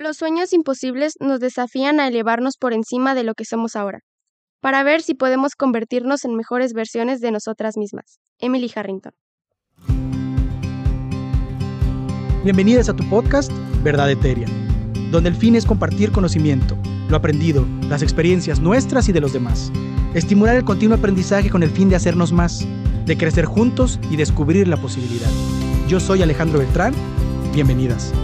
Los sueños imposibles nos desafían a elevarnos por encima de lo que somos ahora, para ver si podemos convertirnos en mejores versiones de nosotras mismas. Emily Harrington. Bienvenidas a tu podcast Verdad Eteria, donde el fin es compartir conocimiento, lo aprendido, las experiencias nuestras y de los demás. Estimular el continuo aprendizaje con el fin de hacernos más, de crecer juntos y descubrir la posibilidad. Yo soy Alejandro Beltrán. Bienvenidas.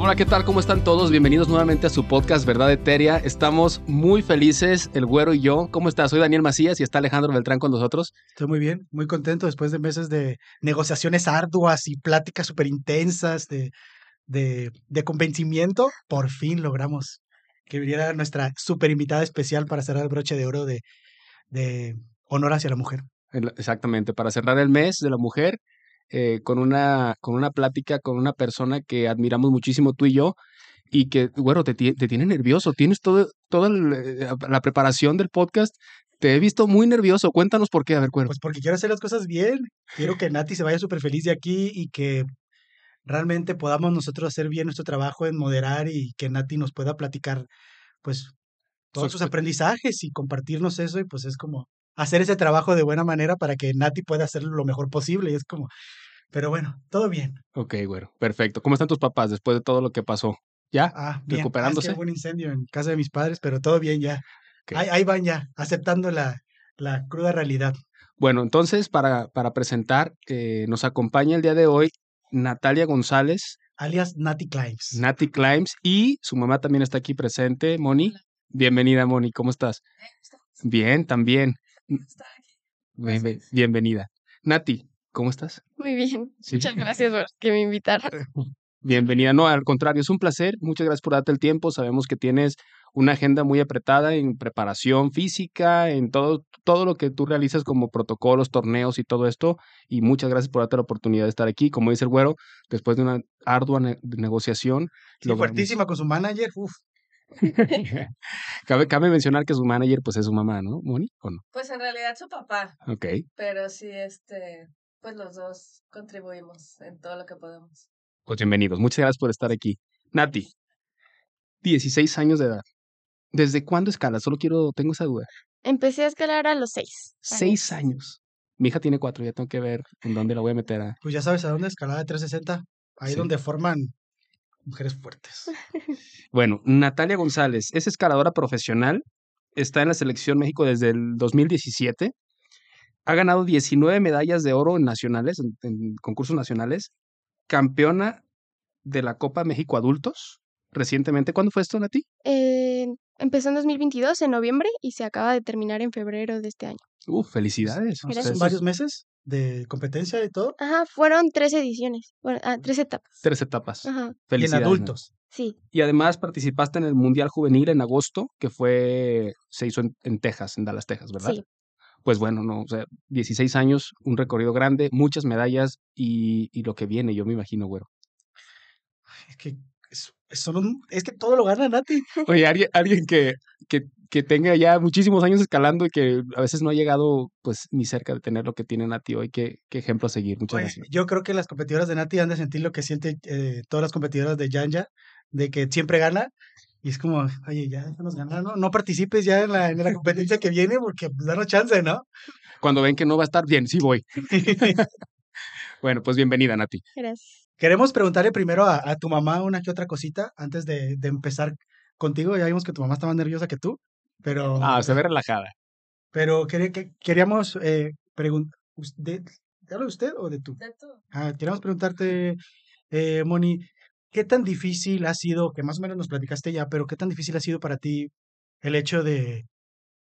Hola, ¿qué tal? ¿Cómo están todos? Bienvenidos nuevamente a su podcast Verdad Eteria. Estamos muy felices, el güero y yo. ¿Cómo estás? Soy Daniel Macías y está Alejandro Beltrán con nosotros. Estoy muy bien, muy contento después de meses de negociaciones arduas y pláticas súper intensas de, de, de convencimiento. Por fin logramos que viniera nuestra súper invitada especial para cerrar el broche de oro de, de honor hacia la mujer. Exactamente, para cerrar el mes de la mujer eh, con, una, con una plática con una persona que admiramos muchísimo tú y yo y que, bueno, te, te tiene nervioso. Tienes todo, toda eh, la preparación del podcast. Te he visto muy nervioso. Cuéntanos por qué, a ver, cuero. Pues porque quiero hacer las cosas bien. Quiero que Nati se vaya súper feliz de aquí y que realmente podamos nosotros hacer bien nuestro trabajo en moderar y que Nati nos pueda platicar, pues, todos sus aprendizajes y compartirnos eso. Y pues es como hacer ese trabajo de buena manera para que Nati pueda hacerlo lo mejor posible. Y es como, pero bueno, todo bien. Ok, bueno, perfecto. ¿Cómo están tus papás después de todo lo que pasó? ¿Ya? Ah, bien. ¿Recuperándose? Ah, hubo un incendio en casa de mis padres, pero todo bien ya. Ahí, ahí, van ya, aceptando la, la cruda realidad. Bueno, entonces, para, para presentar, eh, nos acompaña el día de hoy Natalia González. Alias Nati Climbs. Nati Climbs. Y su mamá también está aquí presente, Moni. Bienvenida, Moni. ¿Cómo estás? Bien, también. Bien, bienvenida. Nati, ¿cómo estás? Muy bien. ¿Sí? Muchas gracias por que me invitaran. Bienvenida. No, al contrario, es un placer. Muchas gracias por darte el tiempo. Sabemos que tienes una agenda muy apretada en preparación física, en todo, todo lo que tú realizas como protocolos, torneos y todo esto. Y muchas gracias por darte la oportunidad de estar aquí. Como dice el güero, después de una ardua ne negociación. Sí, fuertísima con su manager. Uf. cabe, cabe mencionar que su manager pues es su mamá, ¿no, Moni? ¿O no? Pues en realidad su papá. Ok. Pero sí, este, pues los dos contribuimos en todo lo que podemos. Pues bienvenidos. Muchas gracias por estar aquí. Nati, 16 años de edad. ¿Desde cuándo escalas? Solo quiero, tengo esa duda. Empecé a escalar a los 6. Seis años. Mi hija tiene cuatro, ya tengo que ver en dónde la voy a meter a... Pues ya sabes a dónde escalada de 360. Ahí sí. donde forman mujeres fuertes. Bueno, Natalia González es escaladora profesional, está en la selección México desde el 2017, ha ganado 19 medallas de oro en nacionales, en, en concursos nacionales, campeona de la Copa México Adultos recientemente. ¿Cuándo fue esto, Nati? Eh, empezó en 2022, en noviembre, y se acaba de terminar en febrero de este año. Uh, felicidades. ¿Son varios meses de competencia y todo? Ajá, fueron tres ediciones, bueno, ah, tres etapas. Tres etapas. Ajá. Felicidades. Y en adultos. Sí. Y además participaste en el Mundial Juvenil en agosto, que fue, se hizo en, en Texas, en Dallas, Texas, ¿verdad? Sí. Pues bueno, no, o sea, 16 años, un recorrido grande, muchas medallas y, y lo que viene, yo me imagino, güero. Es que es, es, un, es que todo lo gana Nati. Oye, alguien, alguien que, que, que, tenga ya muchísimos años escalando y que a veces no ha llegado pues ni cerca de tener lo que tiene Nati hoy, qué, qué ejemplo a seguir. Muchas Oye, gracias. Yo creo que las competidoras de Nati han de sentir lo que sienten eh, todas las competidoras de Yanja, de que siempre gana. Y es como, oye, ya nos ganaron, ¿no? No participes ya en la, en la competencia que viene porque pues, danos chance, ¿no? Cuando ven que no va a estar bien, sí voy. bueno, pues bienvenida, Nati. Gracias. Queremos preguntarle primero a, a, tu mamá una que otra cosita antes de, de, empezar contigo. Ya vimos que tu mamá está más nerviosa que tú, pero... Ah, se ve relajada. Pero quer, que, queríamos eh, preguntar... ¿De, ¿Te habla de usted o de tú? De tú. Ah, queríamos preguntarte, eh, Moni, ¿qué tan difícil ha sido, que más o menos nos platicaste ya, pero qué tan difícil ha sido para ti el hecho de,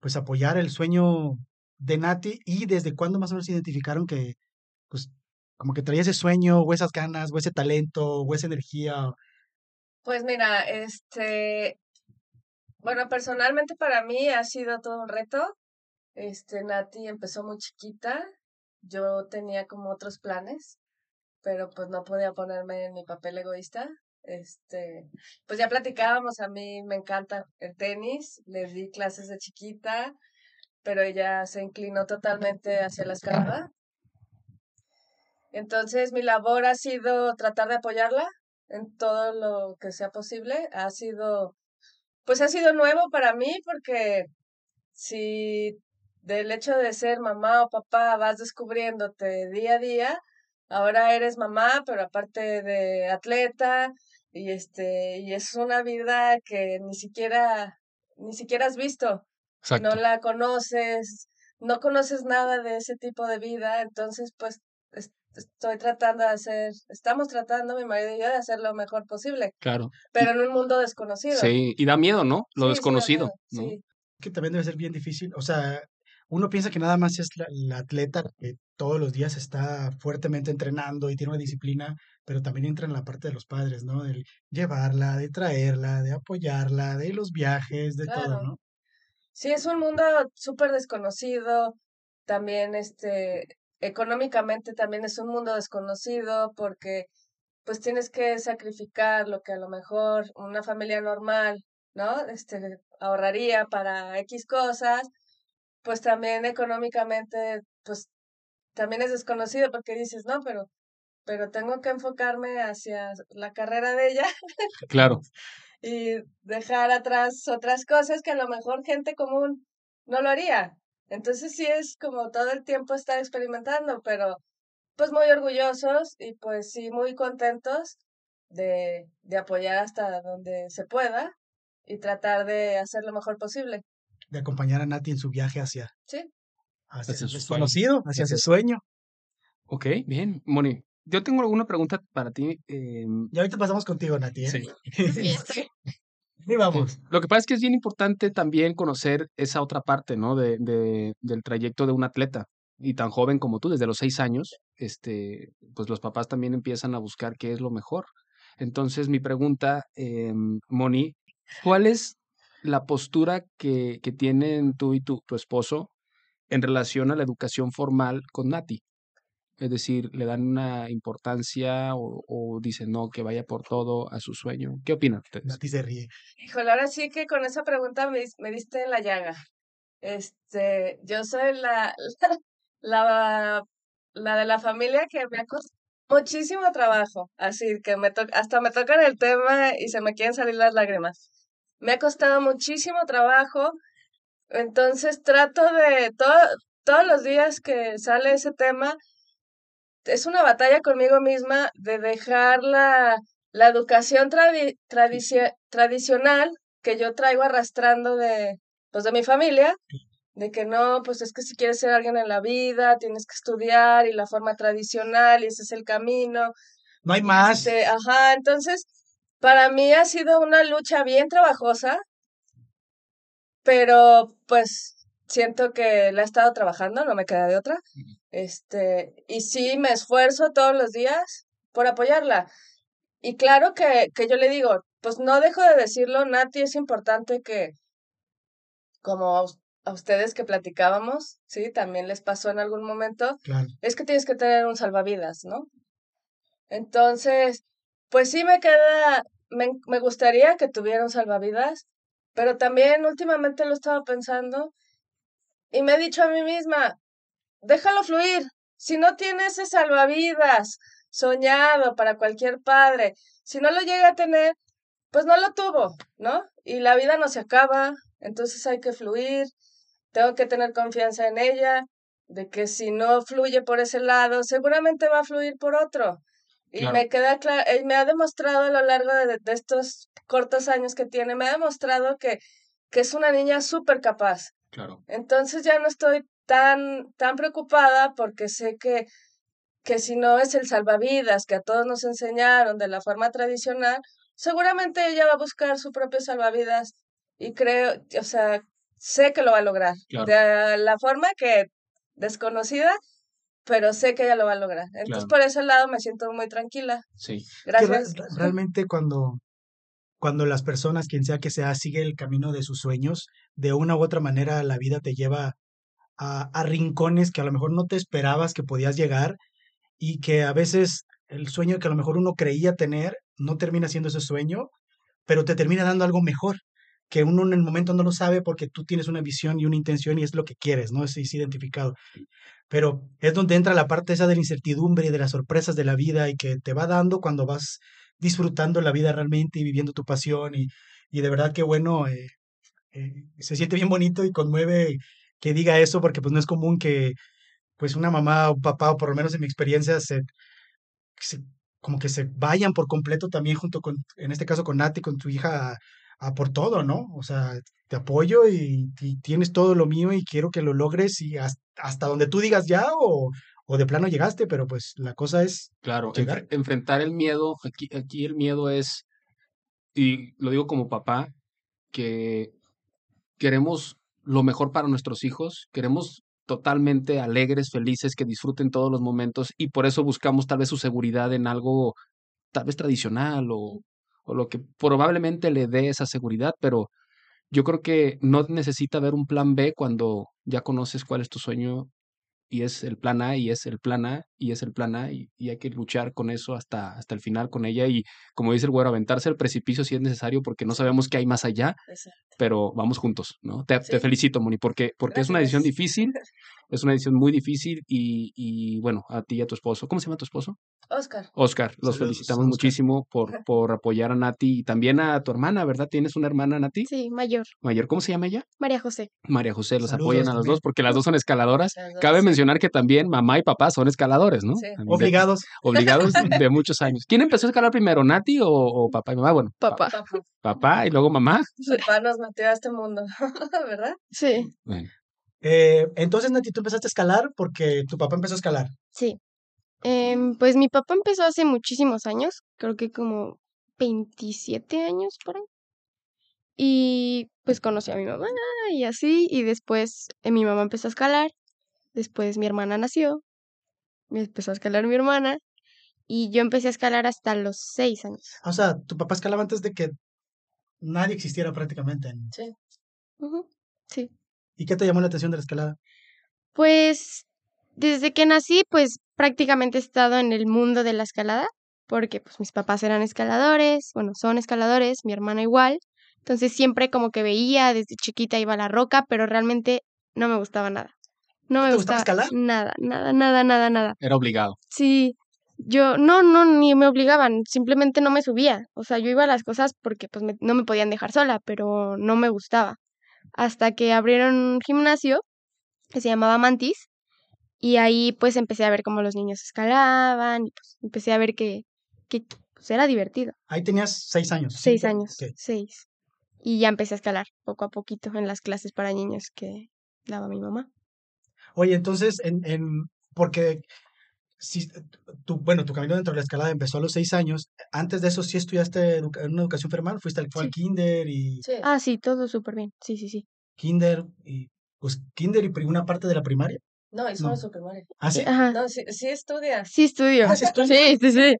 pues, apoyar el sueño de Nati y desde cuándo más o menos identificaron que, pues, como que traía ese sueño, o esas ganas, o ese talento, o esa energía? Pues mira, este, bueno, personalmente para mí ha sido todo un reto. Este, Nati empezó muy chiquita, yo tenía como otros planes, pero pues no podía ponerme en mi papel egoísta. Este, pues ya platicábamos, a mí me encanta el tenis, le di clases de chiquita, pero ella se inclinó totalmente hacia la escalada. Entonces mi labor ha sido tratar de apoyarla en todo lo que sea posible. Ha sido, pues ha sido nuevo para mí porque si del hecho de ser mamá o papá vas descubriéndote día a día, ahora eres mamá, pero aparte de atleta, y este, y es una vida que ni siquiera, ni siquiera has visto, no la conoces, no conoces nada de ese tipo de vida, entonces pues estoy tratando de hacer, estamos tratando, mi marido y yo, de hacer lo mejor posible. Claro. Pero en un mundo desconocido. Sí, y da miedo, ¿no? Lo desconocido. Sí. Que también debe ser bien difícil. O sea, uno piensa que nada más es la, atleta que todos los días está fuertemente entrenando y tiene una disciplina, pero también entra en la parte de los padres, ¿no? De llevarla, de traerla, de apoyarla, de los viajes, de todo, ¿no? Sí, es un mundo súper desconocido. También, este, económicamente también es un mundo desconocido porque pues tienes que sacrificar lo que a lo mejor una familia normal, ¿no? Este, ahorraría para X cosas pues también económicamente, pues también es desconocido porque dices, no, pero, pero tengo que enfocarme hacia la carrera de ella. Claro. y dejar atrás otras cosas que a lo mejor gente común no lo haría. Entonces sí es como todo el tiempo estar experimentando, pero pues muy orgullosos y pues sí muy contentos de, de apoyar hasta donde se pueda y tratar de hacer lo mejor posible de acompañar a Nati en su viaje hacia, sí. hacia, el desconocido, hacia ese sueño. Ok, bien. Moni, yo tengo alguna pregunta para ti. Eh... Y ahorita pasamos contigo, Nati. ¿eh? Sí. y vamos. Lo que pasa es que es bien importante también conocer esa otra parte, ¿no? De, de, del trayecto de un atleta. Y tan joven como tú, desde los seis años, este, pues los papás también empiezan a buscar qué es lo mejor. Entonces, mi pregunta, eh, Moni, ¿cuál es la postura que, que tienen tú y tu, tu esposo en relación a la educación formal con Nati. Es decir, le dan una importancia o, dicen no, que vaya por todo a su sueño. ¿Qué opinan ustedes? Nati se ríe. Híjole, ahora sí que con esa pregunta me, me diste en la llaga. Este, yo soy la, la, la de la familia que me ha costado muchísimo trabajo. Así que me hasta me tocan el tema y se me quieren salir las lágrimas. Me ha costado muchísimo trabajo, entonces trato de todos los días que sale ese tema, es una batalla conmigo misma de dejar la, la educación tradicional que yo traigo arrastrando de, pues, de mi familia, de que no, pues es que si quieres ser alguien en la vida, tienes que estudiar y la forma tradicional y ese es el camino. No hay más. Este, ajá, entonces para mí ha sido una lucha bien trabajosa, pero pues siento que la he estado trabajando, no me queda de otra. Este, y sí me esfuerzo todos los días por apoyarla. Y claro que, que yo le digo, pues no dejo de decirlo, Nati, es importante que, como a, ustedes que platicábamos, sí, también les pasó en algún momento, es que tienes que tener un salvavidas, ¿no? Entonces, pues sí me queda me, me gustaría que tuviera un salvavidas, pero también últimamente lo he estado pensando y me he dicho a mí misma, déjalo fluir. Si no tiene ese salvavidas soñado para cualquier padre, si no lo llega a tener, pues no lo tuvo, ¿no? Y la vida no se acaba, entonces hay que fluir, tengo que tener confianza en ella, de que si no fluye por ese lado, seguramente va a fluir por otro. Y me queda claro, eh, me ha demostrado a lo largo de, estos cortos años que tiene, me ha demostrado que, que es una niña súper capaz. Claro. Entonces ya no estoy tan, tan preocupada porque sé que, que si no es el salvavidas que a todos nos enseñaron de la forma tradicional, seguramente ella va a buscar su propio salvavidas y creo, o sea, sé que lo va a lograr. De la forma que desconocida, pero sé que ella lo va a lograr. Entonces, por ese lado me siento muy tranquila. Sí. Gracias. realmente cuando, cuando las personas, quien sea que sea, sigue el camino de sus sueños, de una u otra manera la vida te lleva a, a rincones que a lo mejor no te esperabas que podías llegar y que a veces el sueño que a lo mejor uno creía tener no termina siendo ese sueño, pero te termina dando algo mejor. Que uno en el momento no lo sabe porque tú tienes una visión y una intención y es lo que quieres, ¿no? Es, es identificado. Pero es donde entra la parte esa de la incertidumbre y de las sorpresas de la vida y que te va dando cuando vas disfrutando la vida realmente y viviendo tu pasión y, y de verdad que bueno, eh, eh, se siente bien bonito y conmueve que diga eso porque pues no es común que pues una mamá o un papá o por lo menos en mi experiencia se, se- como que se vayan por completo también junto con, en este caso con Nati, con tu hija a, a por todo, ¿no? O sea, te apoyo y, y tienes todo lo mío y quiero que lo logres y hasta, hasta donde tú digas ya o, o de plano llegaste, pero pues la cosa es Claro, enfrentar el miedo, aquí, aquí el miedo es, y lo digo como papá, que queremos lo mejor para nuestros hijos, queremos totalmente alegres, felices, que disfruten todos los momentos y por eso buscamos tal vez su seguridad en algo tal vez tradicional o, o lo que probablemente le dé esa seguridad, pero yo creo que no necesita haber un plan B cuando ya conoces cuál es tu sueño y es el plan A y es el plan A y es el plan A y, y hay que luchar con eso hasta, hasta el final con ella y como dice el güero, aventarse al precipicio si es necesario porque no sabemos qué hay más allá, Exacto. pero vamos juntos, ¿no? Te, felicito, Moni, porque, porque es una decisión difícil, es una decisión muy difícil y, y bueno, a ti y a tu esposo, ¿cómo se llama tu esposo? Oscar. Oscar, los Saludos, felicitamos Oscar. muchísimo por, por apoyar a Nati y también a tu hermana, ¿verdad? ¿Tienes una hermana, Nati? Sí, mayor. Mayor, ¿cómo se llama ella? María José. María José, los Saludos apoyan a los también. dos porque las dos son escaladoras. Dos, Cabe sí. mencionar que también mamá y papá son escaladores, ¿no? Sí. De- Obligados. obligados de muchos años. ¿Quién empezó a escalar primero, Nati o, o papá y mamá? Bueno, pa- Papá. Papá. papá y luego mamá. Papá nos metió a este mundo, ¿verdad? Sí, Bueno, Eh, entonces, Nati, tú empezaste a escalar porque tu papá empezó a escalar. sí. Em, pues mi papá empezó hace muchísimos años, creo que como 27 años por ahí. Y pues conocí a mi mamá y así, y después eh, mi mamá empezó a escalar, después mi hermana nació, me empezó a escalar mi hermana, y yo empecé a escalar hasta los 6 años. O sea, tu papá escalaba antes de que nadie existiera prácticamente. en- Sí. Ujú, Sí. ¿Y qué te llamó la atención de la escalada? Pues desde que nací, pues prácticamente he estado en el mundo de la escalada, porque pues mis papás eran escaladores, bueno, son escaladores, mi hermana igual. Entonces siempre como que veía desde chiquita iba a la roca, pero realmente no me gustaba nada. No me te gustaba gustaba escalar? nada, nada, nada, nada, nada. era obligado. Sí, yo no, no, ni me obligaban, simplemente no me subía. O sea, yo iba a las cosas porque pues me- no me podían dejar sola, pero no me gustaba. Hasta que abrieron un gimnasio que se llamaba Mantis y ahí pues empecé a ver cómo los niños escalaban y pues empecé a ver que, que pues, era divertido. Ahí tenías seis años. Seis años, seis. Y ya empecé a escalar poco a poquito en las clases para niños que daba mi mamá. Oye, entonces, en, en, porque si, tu, bueno, tu camino dentro de la escalada empezó a los seis años. Antes de eso, ¿sí estudiaste educa- en una educación formal? ¿Fuiste al, fue al Sí. kinder y Sí. Ah, sí, todo súper bien. Sí, sí, sí. kinder y pues kinder y una parte de la primaria? No, solo No. su primaria. ¿Ah, sí? Ajá. No, sí, sí estudias. Sí estudio. Ah, ¿sí? Sí, sí, sí.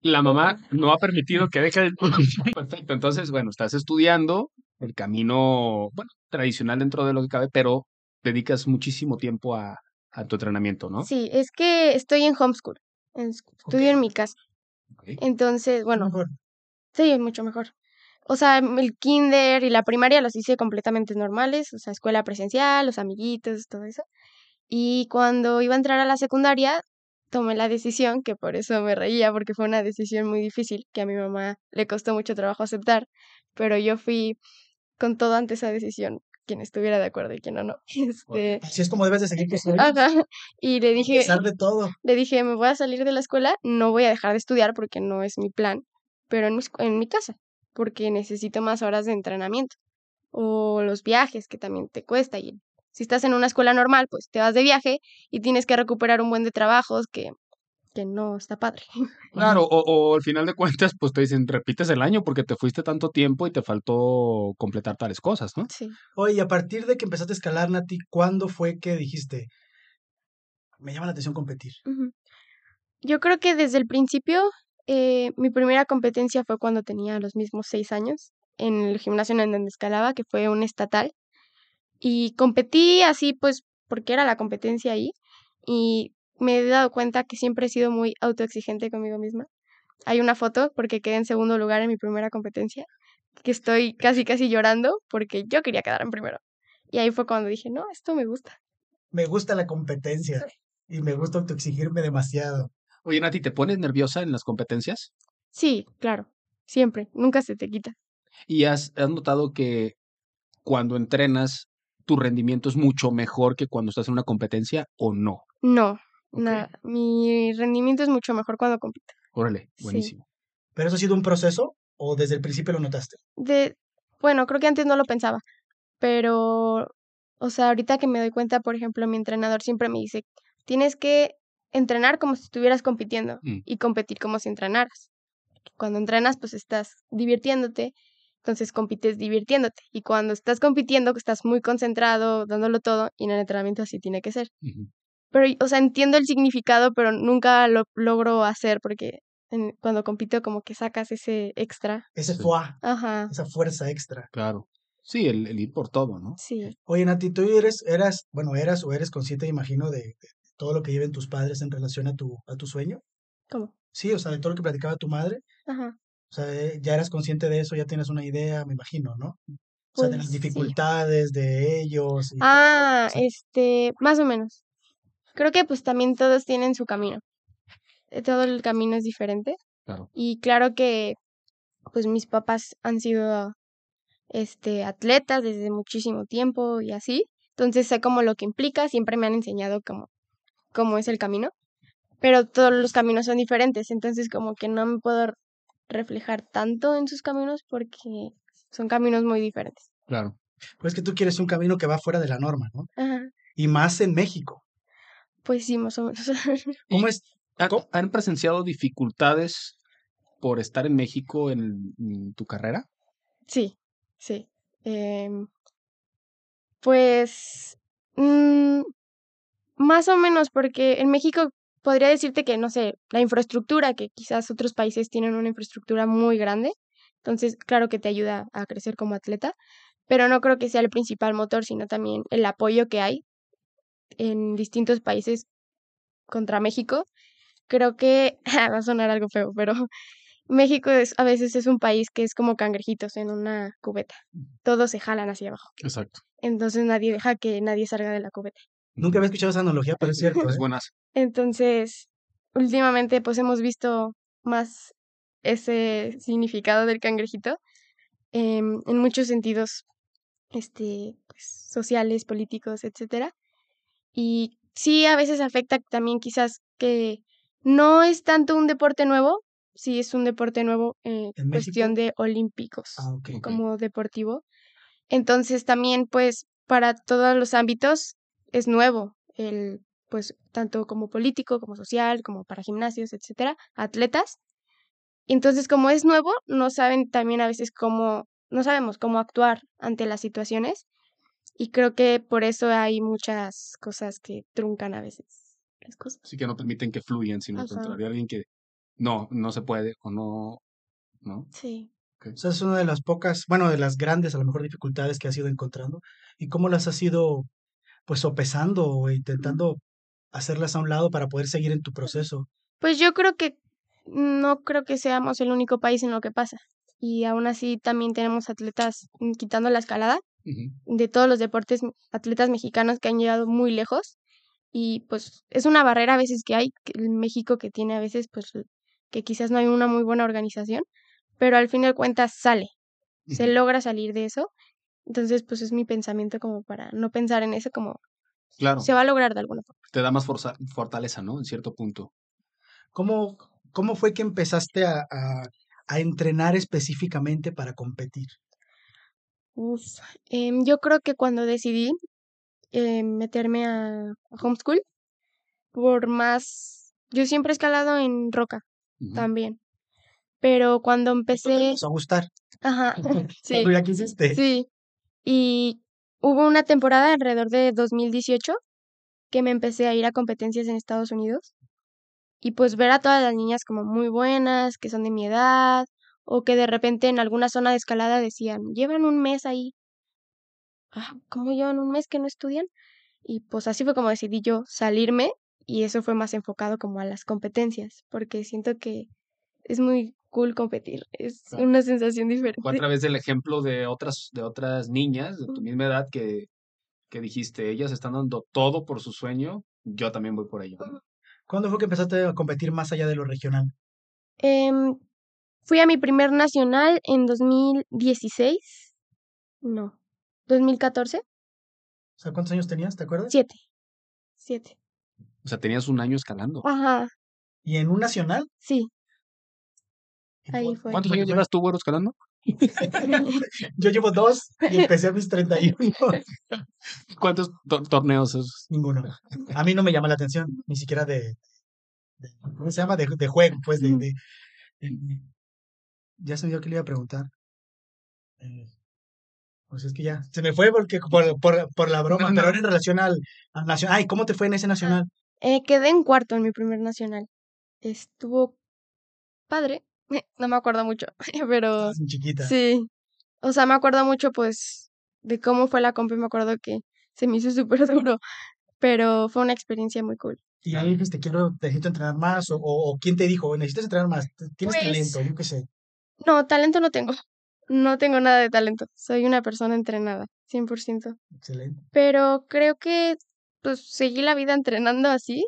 La mamá no ha permitido que deje el... Perfecto, entonces, bueno, estás estudiando el camino, bueno, tradicional dentro de lo que cabe, pero dedicas muchísimo tiempo a, a tu entrenamiento, ¿no? Sí, es que estoy en homeschool. en- estudio en mi casa. Entonces, bueno, Mejor. sí, mucho mejor. O sea, el kinder y la primaria los hice completamente normales, o sea, escuela presencial, los amiguitos, todo eso. Y cuando iba a entrar a la secundaria, tomé la decisión, que por eso me reía, porque fue una decisión muy difícil, que a mi mamá le costó mucho trabajo aceptar, pero yo fui con todo ante esa decisión, quien estuviera de acuerdo y quien no, no. Este, Así es como debes de seguir tus sueños, ajá, y le a dije, pesar de todo. le dije, me voy a salir de la escuela, no voy a dejar de estudiar porque no es mi plan, pero en mi, en mi casa, porque necesito más horas de entrenamiento. O los viajes, que también te cuesta. Y si estás en una escuela normal, pues te vas de viaje y tienes que recuperar un buen de trabajos que, que no está padre. Claro, o, o al final de cuentas, pues te dicen, repites el año porque te fuiste tanto tiempo y te faltó completar tales cosas, ¿no? Sí. Oye, y a partir de que empezaste a escalar, Nati, ¿cuándo fue que dijiste, me llama la atención competir? Yo creo que desde el principio, eh, mi primera competencia fue cuando tenía los mismos seis años, en el gimnasio en donde escalaba, que fue un estatal. Y competí así, pues, porque era la competencia ahí. Y me he dado cuenta que siempre he sido muy autoexigente conmigo misma. Hay una foto, porque quedé en segundo lugar en mi primera competencia, que estoy casi casi llorando porque yo quería quedar en primero. Y ahí fue cuando dije, no, esto me gusta. Me gusta la competencia y me gusta autoexigirme demasiado. Oye, Nati, ¿te pones nerviosa en las competencias? Sí, claro, siempre, nunca se te quita. ¿Y has, has notado que cuando entrenas tu rendimiento es mucho mejor que cuando estás en una competencia o no? No, Ok. nada, mi rendimiento es mucho mejor cuando compito. Órale, Sí. buenísimo. ¿Pero eso ha sido un proceso o desde el principio lo notaste? De, bueno, creo que antes no lo pensaba, pero, o sea, ahorita que me doy cuenta, por ejemplo, mi entrenador siempre me dice, tienes que entrenar como si estuvieras compitiendo Mm. y competir como si entrenaras. Cuando entrenas, pues estás divirtiéndote, entonces compites divirtiéndote. Y cuando estás compitiendo, que estás muy concentrado, dándolo todo, y en el entrenamiento así tiene que ser. Pero, o sea, entiendo el significado, pero nunca lo logro hacer porque en- cuando compito como que sacas ese extra. Ese Sí. fue Ajá, esa fuerza extra. Claro. Sí, el, el ir por todo, ¿no? sí. Oye, Nati, tú eres, eras, bueno, eras o eres consciente, me imagino, de, de todo lo que lleven tus padres en relación a tu, a tu sueño. ¿Cómo? Sí, o sea, de todo lo que platicaba tu madre. Ajá. O sea, eh, ya eras consciente de eso, ya tienes una idea, me imagino, ¿no? O sea, de las Pues, sí. dificultades de ellos. y- Ah, este, más o menos. Creo que pues también todos tienen su camino. Eh, Todo el camino es diferente. Claro. Y claro que pues mis papás han sido este atletas desde muchísimo tiempo y así. Entonces sé como lo que implica, siempre me han enseñado como cómo es el camino, pero todos los caminos son diferentes, entonces como que no me puedo reflejar tanto en sus caminos porque son caminos muy diferentes. Claro. Pues que tú quieres un camino que va fuera de la norma, ¿no? Ajá. Y más en México. Pues sí, más o menos. ¿Cómo es? ¿Han, ¿Cómo? han presenciado dificultades por estar en México en, en tu carrera? Sí, sí. Em, pues mm, más o menos, porque en México podría decirte que, no sé, la infraestructura, que quizás otros países tienen una infraestructura muy grande, entonces claro que te ayuda a crecer como atleta, pero no creo que sea el principal motor, sino también el apoyo que hay en distintos países contra México. Creo que va a sonar algo feo, pero México es, a veces es un país que es como cangrejitos en una cubeta. Todos se jalan hacia abajo. Exacto. Entonces nadie deja que nadie salga de la cubeta. Nunca había escuchado esa analogía, pero es cierto. Es ¿eh? buenas. Entonces, últimamente pues hemos visto más ese significado del cangrejito em, en muchos sentidos este, pues, sociales, políticos, etcétera. Y sí, a veces afecta también quizás que no es tanto un deporte nuevo, sí es un deporte nuevo en ¿En cuestión México? de olímpicos Ah, como deportivo. Entonces también pues para todos los ámbitos es nuevo el pues tanto como político, como social, como para gimnasios, etcétera, atletas. Entonces como es nuevo, no saben también a veces cómo no sabemos cómo actuar ante las situaciones y creo que por eso hay muchas cosas que truncan a veces las cosas. Así que no permiten que fluyan, sino al contrario, alguien que no, no se puede o no, ¿no? Sí. Esa es una de las pocas, bueno, de las grandes, a lo mejor, dificultades que has ido encontrando. ¿Y cómo las has ido, pues, sopesando o intentando hacerlas a un lado para poder seguir en tu proceso? Pues yo creo que no creo que seamos el único país en lo que pasa. Y aún así también tenemos atletas, mm, quitando la escalada, De todos los deportes, atletas mexicanos que han llegado muy lejos. Y pues es una barrera a veces que hay, en México que tiene a veces pues que quizás no hay una muy buena organización, pero al fin de cuentas sale, se logra salir de eso. Entonces pues es mi pensamiento como para no pensar en eso como Claro, se va a lograr de alguna forma. te da más forza- fortaleza, ¿no? En cierto punto. ¿Cómo, cómo fue que empezaste a, a, a entrenar específicamente para competir? Uf, em, yo creo que cuando decidí eh, meterme a, a homeschool, por más, yo siempre he escalado en roca también, pero cuando ¿Qué te empecé, empezó a gustar? ajá, sí, Cuando ya quisiste. sí, y hubo una temporada alrededor de 2018 que me empecé a ir a competencias en Estados Unidos y pues ver a todas las niñas como muy buenas, que son de mi edad, o que de repente en alguna zona de escalada decían, llevan un mes ahí. Ah, ¿Cómo llevan un mes que no estudian? Y pues así fue como decidí yo salirme y eso fue más enfocado como a las competencias, porque siento que es muy cool competir. Es Claro. una sensación diferente. Fue a través del ejemplo de otras, de otras niñas de tu misma edad que, que dijiste, ellas están dando todo por su sueño, yo también voy por ello. ¿Cuándo fue que empezaste a competir más allá de lo regional? Em, fui a mi primer nacional en 2016. No, 2014. O sea, ¿cuántos años tenías? ¿Te acuerdas? Siete. Siete. O sea, tenías un año escalando. Ajá, ¿Y en un nacional? sí. ¿Y Ahí fue. ¿Cuántos cuánto años llevas tú, güero, escalando? Yo llevo dos y empecé a mis 31. ¿Cuántos to- torneos? es? Ninguno. A mí no me llama la atención, ni siquiera de, de- ¿cómo se llama? De, de juego, pues, de- de- ya se me dio que le iba a preguntar. Eh, pues es que ya, se me fue porque por, por, por la broma, No, pero era en relación al, al nacional. Ay, ¿cómo te fue en ese nacional? Eh, quedé en cuarto en mi primer nacional. Estuvo padre. No me acuerdo mucho, pero chiquita. sí. O sea, me acuerdo mucho, pues, de cómo fue la compa y me acuerdo que se me hizo súper duro, pero fue una experiencia muy cool. Y ahí dijiste, quiero, necesito entrenar más, o, o, quién te dijo, necesitas entrenar más, tienes Pues- talento, yo qué sé. No, talento no tengo. No tengo nada de talento. Soy una persona entrenada, 100%. Excelente. Pero creo que, pues, seguí la vida entrenando así,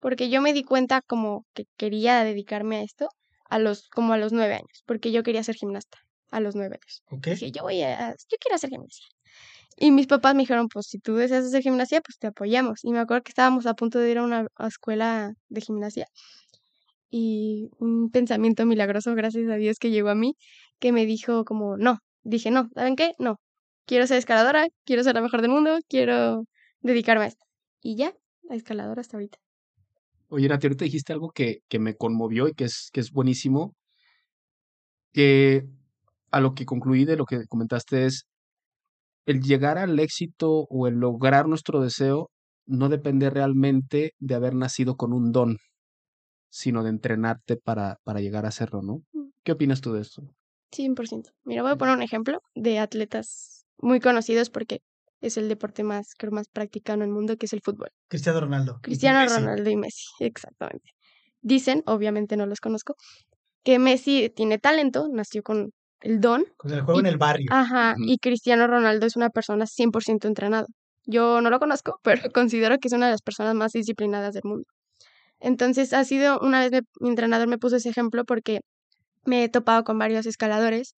porque yo me di cuenta como que quería dedicarme a esto a los, como a los nueve años, porque yo quería ser gimnasta a los nueve años. ¿Ok? Dije, yo voy a, yo quiero hacer gimnasia. Y mis papás me dijeron, pues si tú deseas hacer gimnasia, pues te apoyamos. Y me acuerdo que estábamos a punto de ir a una escuela de gimnasia. Y un pensamiento milagroso, gracias a Dios, que llegó a mí, que me dijo como, no. Dije, no, ¿saben qué? No. Quiero ser escaladora, quiero ser la mejor del mundo, quiero dedicarme a esto. Y ya, la escaladora hasta ahorita. Oye, Nati, ahorita dijiste algo que, que me conmovió y que es, que es buenísimo, que a lo que concluí de lo que comentaste es, el llegar al éxito o el lograr nuestro deseo no depende realmente de haber nacido con un don, sino de entrenarte para, para llegar a hacerlo, ¿no? Mm. ¿Qué opinas tú de esto? 100%. Mira, voy a poner un ejemplo de atletas muy conocidos porque es el deporte más, creo, más practicado en el mundo, que es el fútbol. Cristiano Ronaldo. Cristiano. Ronaldo y Messi, exactamente. Dicen, obviamente no los conozco, que Messi tiene talento, nació con el don, Con el juego en el barrio. ajá, y Cristiano Ronaldo es una persona 100% entrenado. Yo no lo conozco, pero considero que es una de las personas más disciplinadas del mundo. Entonces, ha sido, una vez me- mi entrenador me puso ese ejemplo porque me he topado con varios escaladores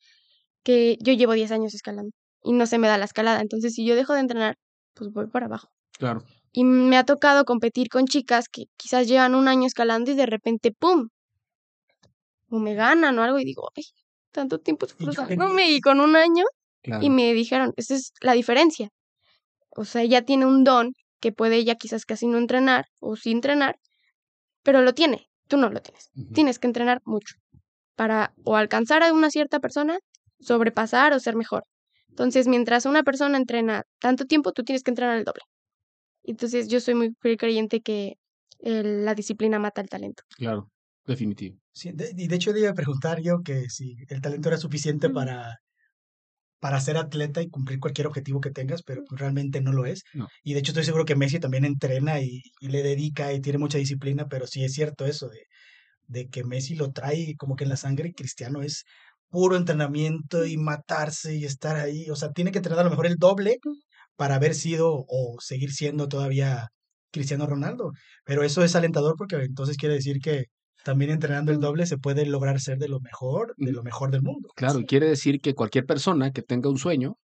que yo llevo 10 años escalando y no se me da la escalada. Entonces, si yo dejo de entrenar, pues voy para abajo. Claro. Y me ha tocado competir con chicas que quizás llevan un año escalando y de repente, ¡pum! O me ganan o algo y digo, ay, tanto tiempo esforzándome y con un año Claro. y me dijeron, esa es la diferencia. O sea, ella tiene un don que puede ella quizás casi no entrenar o sí entrenar, pero lo tiene, tú no lo tienes. Tienes que entrenar mucho para o alcanzar a una cierta persona, sobrepasar o ser mejor. Entonces, mientras una persona entrena tanto tiempo, tú tienes que entrenar el doble. Entonces, yo soy muy creyente que el- la disciplina mata el talento. Claro, definitivo. Sí, de- y de hecho le iba a preguntar yo que si el talento era suficiente para, para ser atleta y cumplir cualquier objetivo que tengas, pero realmente no lo es. No. Y de hecho estoy seguro que Messi también entrena y, y le dedica y tiene mucha disciplina, pero sí es cierto eso de, de que Messi lo trae como que en la sangre y Cristiano es puro entrenamiento y matarse y estar ahí. O sea, tiene que entrenar a lo mejor el doble para haber sido o seguir siendo todavía Cristiano Ronaldo. Pero eso es alentador porque entonces quiere decir que también entrenando el doble se puede lograr ser de lo mejor, de lo mejor del mundo. Claro, y quiere decir que cualquier persona que tenga un sueño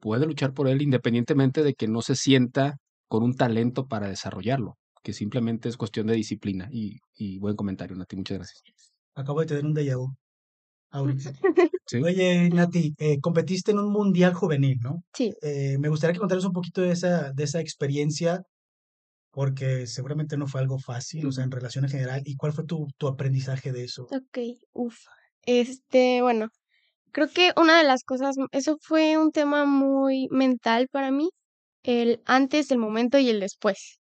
puede luchar por él independientemente de que no se sienta con un talento para desarrollarlo, que simplemente es cuestión de disciplina. Y, y buen comentario, Nati, muchas gracias. Acabo de tener un déjà vu. ahorita. Sí. Oye, Nati, eh, competiste en un mundial juvenil, ¿no? Sí. Eh, me gustaría que contaras un poquito de esa, de esa experiencia, porque seguramente no fue algo fácil, o sea, en relación en general. ¿Y cuál fue tu, tu aprendizaje de eso? Ok, uff. Este, bueno, creo que una de las cosas, eso fue un tema muy mental para mí, el antes, el momento y el después.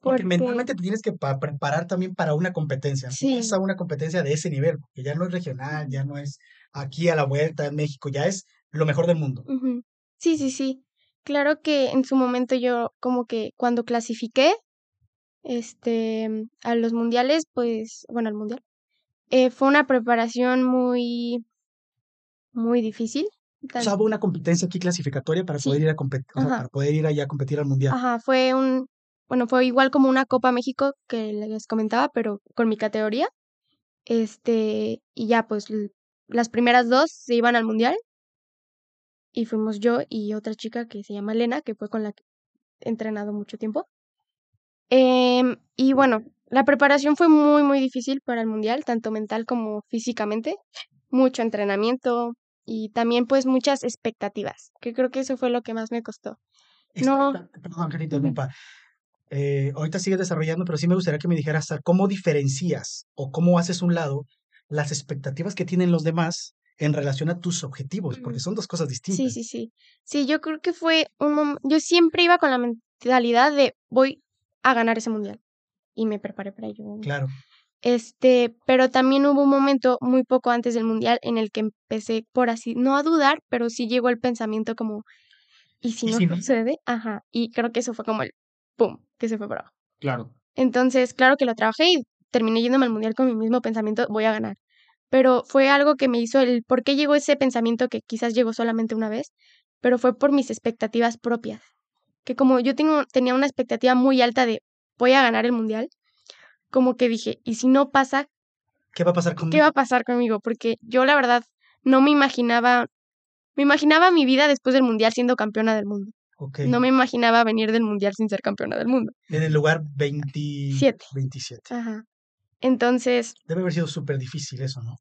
Porque Porque- mentalmente te tienes que pa- preparar también para una competencia. Sí. Es a una competencia de ese nivel, porque ya no es regional, ya no es aquí a la vuelta en México, ya es lo mejor del mundo. Sí, sí, sí. Claro que en su momento yo como que cuando clasifiqué este a los mundiales, pues, bueno, al mundial, Eh, fue una preparación muy, muy difícil. O Tan- sea, hubo una competencia aquí clasificatoria para Sí. poder ir a competir, Ajá. para poder ir allá a competir al mundial. Ajá, fue un, bueno, fue igual como una Copa México que les comentaba, pero con mi categoría. Este, y ya pues las primeras dos se iban al mundial. Y fuimos yo y otra chica que se llama Elena, que fue con la que he entrenado mucho tiempo. Em, y bueno, la preparación fue muy, muy difícil para el mundial, tanto mental como físicamente. Mucho entrenamiento y también pues muchas expectativas, que creo que eso fue lo que más me costó. No. Perdón que te interrumpa. Eh, ahorita sigues desarrollando, pero sí me gustaría que me dijeras cómo diferencias o cómo haces un lado las expectativas que tienen los demás en relación a tus objetivos, porque son dos cosas distintas. Sí, sí, sí. Sí, yo creo que fue un Yo siempre iba con la mentalidad de voy a ganar ese mundial. Y me preparé para ello. Claro. Este, pero también hubo un momento muy poco antes del mundial en el que empecé por así, no a dudar, pero sí llegó el pensamiento como, ¿y si ¿Y no si no? sucede? Ajá. Y creo que eso fue como el pum, que se fue para abajo. Claro. Entonces, claro que lo trabajé y terminé yéndome al mundial con mi mismo pensamiento, voy a ganar. Pero fue algo que me hizo el por qué llegó ese pensamiento que quizás llegó solamente una vez, pero fue por mis expectativas propias. Que como yo tengo, tenía una expectativa muy alta de voy a ganar el mundial, como que dije, ¿y si no pasa, ¿Qué va a pasar conmigo? qué va a pasar conmigo? Porque yo la verdad no me imaginaba, me imaginaba mi vida después del mundial siendo campeona del mundo. No me imaginaba venir del mundial sin ser campeona del mundo. En el lugar 20 Siete. 27. Ajá. Entonces, Debe haber sido súper difícil eso, ¿no?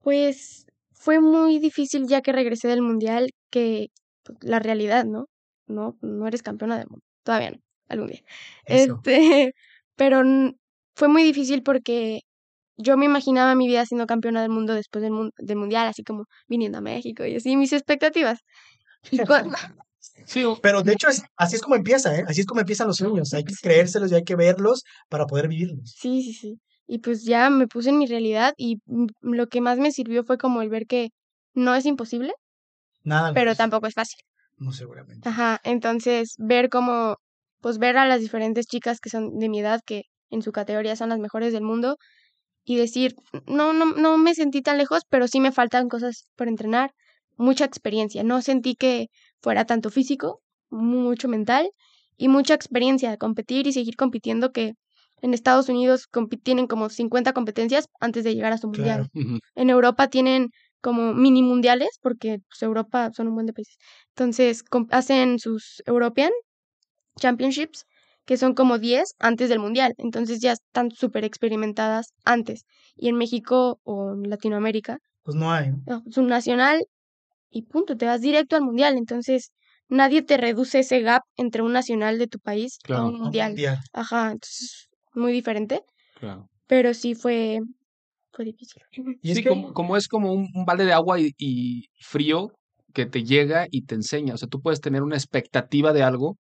Pues fue muy difícil ya que regresé del mundial que pues, la realidad, ¿no? No, no eres campeona del mundo. Todavía no, algún día. Eso. Este, pero fue muy difícil porque yo me imaginaba mi vida siendo campeona del mundo después del, del mundial, así como viniendo a México y así mis expectativas. Cuando- Sí, Pero de hecho es, así es como empieza, ¿eh? Así es como empiezan los sueños. Hay que creérselos y hay que verlos para poder vivirlos. sí, sí, sí. Y pues ya me puse en mi realidad y mm, lo que más me sirvió fue como el ver que no es imposible, Nada. pero es. tampoco es fácil. No seguramente. Ajá, entonces ver cómo, pues ver a las diferentes chicas que son de mi edad, que en su categoría son las mejores del mundo, y decir, no, no, no me sentí tan lejos, pero sí me faltan cosas por entrenar, mucha experiencia. No sentí que fuera tanto físico, mucho mental, y mucha experiencia de competir y seguir compitiendo que en Estados Unidos tienen como 50 competencias antes de llegar a su mundial. Claro. En Europa tienen como mini mundiales, porque pues, Europa son un buen de países. Entonces hacen sus European Championships, que son como 10 antes del mundial. Entonces ya están súper experimentadas antes. Y en México o en Latinoamérica, Pues no hay. ¿no? no, es un nacional y punto, te vas directo al mundial. Entonces nadie te reduce ese gap entre un nacional de tu país Claro. a un Un mundial. mundial. Ajá, entonces muy diferente, claro. pero sí fue, fue difícil. Y es sí, que como, como es como un, un balde de agua y, y frío que te llega y te enseña. O sea, tú puedes tener una expectativa de algo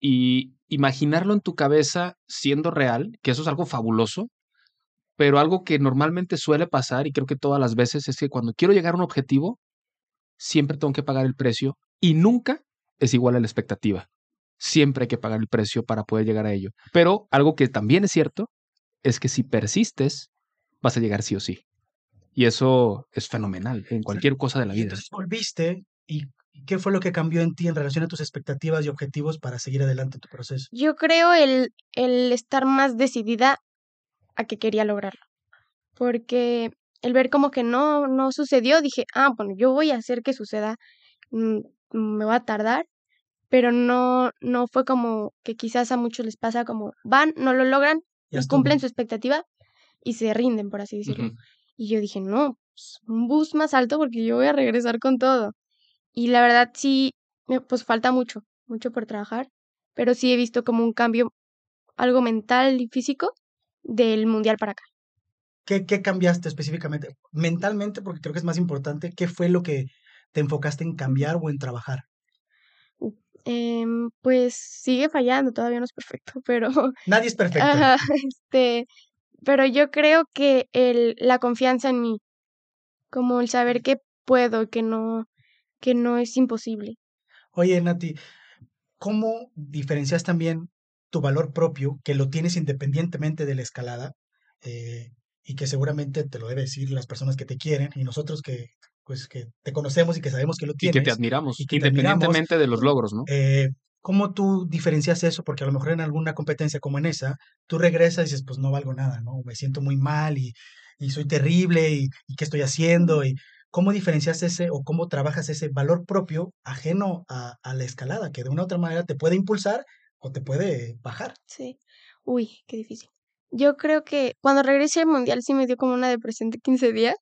y imaginarlo en tu cabeza siendo real, que eso es algo fabuloso, pero algo que normalmente suele pasar y creo que todas las veces es que cuando quiero llegar a un objetivo, siempre tengo que pagar el precio y nunca es igual a la expectativa. Siempre hay que pagar el precio para poder llegar a ello. Pero algo que también es cierto es que si persistes, vas a llegar sí o sí. Y eso es fenomenal en cualquier cosa de la vida. entonces volviste y y ¿qué fue lo que cambió en ti en relación a tus expectativas y objetivos para seguir adelante en tu proceso? Yo creo el, el estar más decidida a que quería lograrlo. Porque el ver como que no, no sucedió, dije, ah, bueno, yo voy a hacer que suceda, mm, me va a tardar, pero no, no fue como que quizás a muchos les pasa como van, no lo logran, cumplen su expectativa y se rinden, por así decirlo. Y yo dije, no, pues, un bus más alto porque yo voy a regresar con todo. Y la verdad sí, me- pues falta mucho, mucho por trabajar, pero sí he visto como un cambio, algo mental y físico del mundial para acá. ¿Qué, qué cambiaste específicamente? Mentalmente, porque creo que es más importante, ¿qué fue lo que te enfocaste en cambiar o en trabajar? Em, pues sigue fallando, todavía no es perfecto, pero Nadie es perfecto. Ajá, este, pero yo creo que el, la confianza en mí, como el saber que puedo, que no, que no es imposible. Oye, Nati, ¿cómo diferencias también tu valor propio, que lo tienes independientemente de la escalada, eh, y que seguramente te lo debe decir las personas que te quieren y nosotros que pues que te conocemos y que sabemos que lo Y tienes. que te admiramos, y que te admiramos. independientemente de los logros, ¿no? eh, ¿Cómo tú diferencias eso? Porque a lo mejor en alguna competencia como en esa, tú regresas y dices, pues no valgo nada, ¿no? Me siento muy mal y, y soy terrible y, y ¿qué estoy haciendo? Y ¿Cómo diferencias ese o cómo trabajas ese valor propio ajeno a, a la escalada, que de una u otra manera te puede impulsar o te puede bajar? Sí. Uy, qué difícil. Yo creo que cuando regresé al mundial sí me dio como una depresión de 15 días,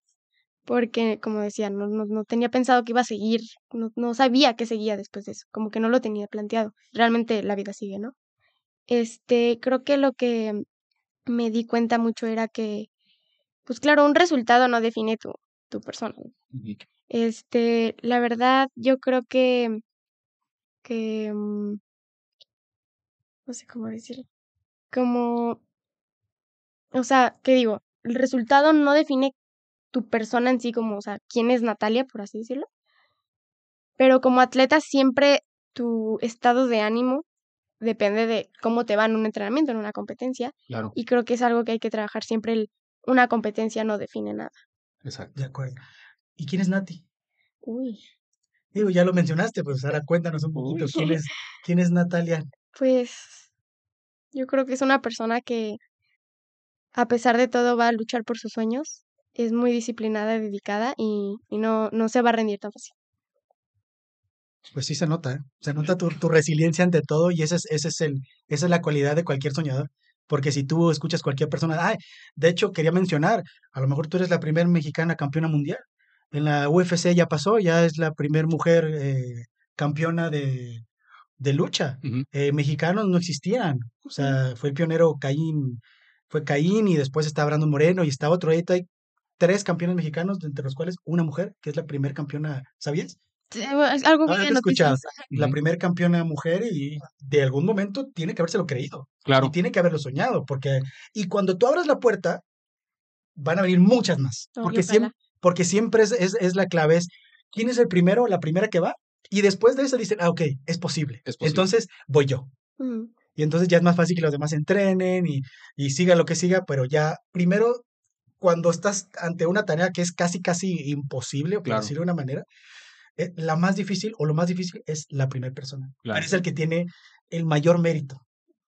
porque como decía, no, no, no tenía pensado que iba a seguir, no, no sabía que seguía después de eso, como que no lo tenía planteado. Realmente la vida sigue, ¿no? Este, creo que lo que me di cuenta mucho era que, pues claro, un resultado no define tu, tu persona. Este, la verdad, yo creo que, que, mm, no sé cómo decirlo, como, o sea, ¿qué digo? El resultado no define tu persona en sí como, o sea, quién es Natalia, por así decirlo, pero como atleta siempre tu estado de ánimo depende de cómo te va en un entrenamiento, en una competencia, Claro, y creo que es algo que hay que trabajar siempre, el, una competencia no define nada. exacto. De acuerdo. ¿Y quién es Nati? Uy. Digo, ya lo mencionaste, pues ahora cuéntanos un poquito Uy. quién es, quién es Natalia. Pues yo creo que es una persona que a pesar de todo va a luchar por sus sueños, es muy disciplinada y dedicada y, y no, no se va a rendir tan fácil. Pues sí se nota, ¿eh? Se nota tu, tu resiliencia ante todo y ese es, ese es el, esa es la cualidad de cualquier soñador. Porque si tú escuchas cualquier persona, ay, de hecho quería mencionar, a lo mejor tú eres la primera mexicana campeona mundial. En la UFC ya pasó, ya es la primera mujer eh, campeona de, de lucha. Eh, mexicanos no existían. O sea, fue el pionero Caín, fue Caín y después está Brandon Moreno y está otro. Ahorita hay tres campeones mexicanos, entre los cuales una mujer, que es la primera campeona, ¿sabías? Es algo que te he escuchado. La Ujú. primera campeona mujer y de algún momento tiene que habérselo creído Claro, y tiene que haberlo soñado, porque y cuando tú abras la puerta van a venir muchas más, porque siempre, porque siempre es, es, es la clave, es quién es el primero la primera que va y después de eso dicen, ah, ok, es posible, Es posible. entonces voy yo. Ujú. Y entonces ya es más fácil que los demás entrenen y, y siga lo que siga, pero ya primero cuando estás ante una tarea que es casi, casi imposible, por Claro. decirlo de una manera, eh, la más difícil o lo más difícil es la primera persona. Claro. Pero es el que tiene el mayor mérito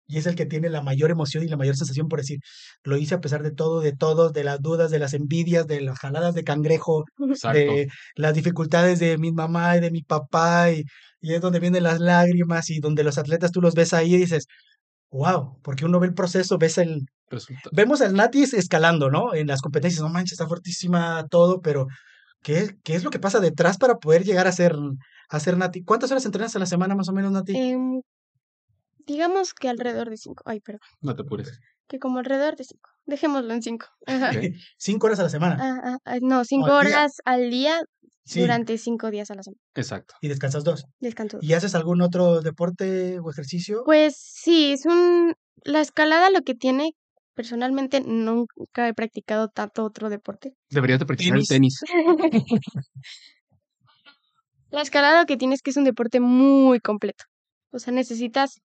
y es el que tiene la mayor emoción y la mayor sensación por decir, lo hice a pesar de todo, de todos, de las dudas, de las envidias, de las jaladas de cangrejo, exacto. de las dificultades de mi mamá y de mi papá y, y es donde vienen las lágrimas y donde los atletas tú los ves ahí y dices, wow, porque uno ve el proceso, ves el... Resulta- Vemos al Natis escalando, ¿no? En las competencias, no manches, está fuertísima todo, pero ¿qué, qué es lo que pasa detrás para poder llegar a ser, a ser Nati? ¿Cuántas horas entrenas a la semana más o menos, Nati? Em, digamos que alrededor de cinco. Ay, perdón. No te apures. Que como alrededor de cinco. Dejémoslo en cinco. Ajá. Cinco horas a la semana. Ah, ah, ah, no, cinco al día. horas al día Sí, durante cinco días a la semana. Exacto. y descansas dos. Descanso. ¿Y haces algún otro deporte o ejercicio? Pues sí, es un... La escalada lo que tiene, personalmente nunca he practicado tanto otro deporte. Deberías de practicar el Tenis. La escalada lo que tiene es que es un deporte muy completo. O sea, necesitas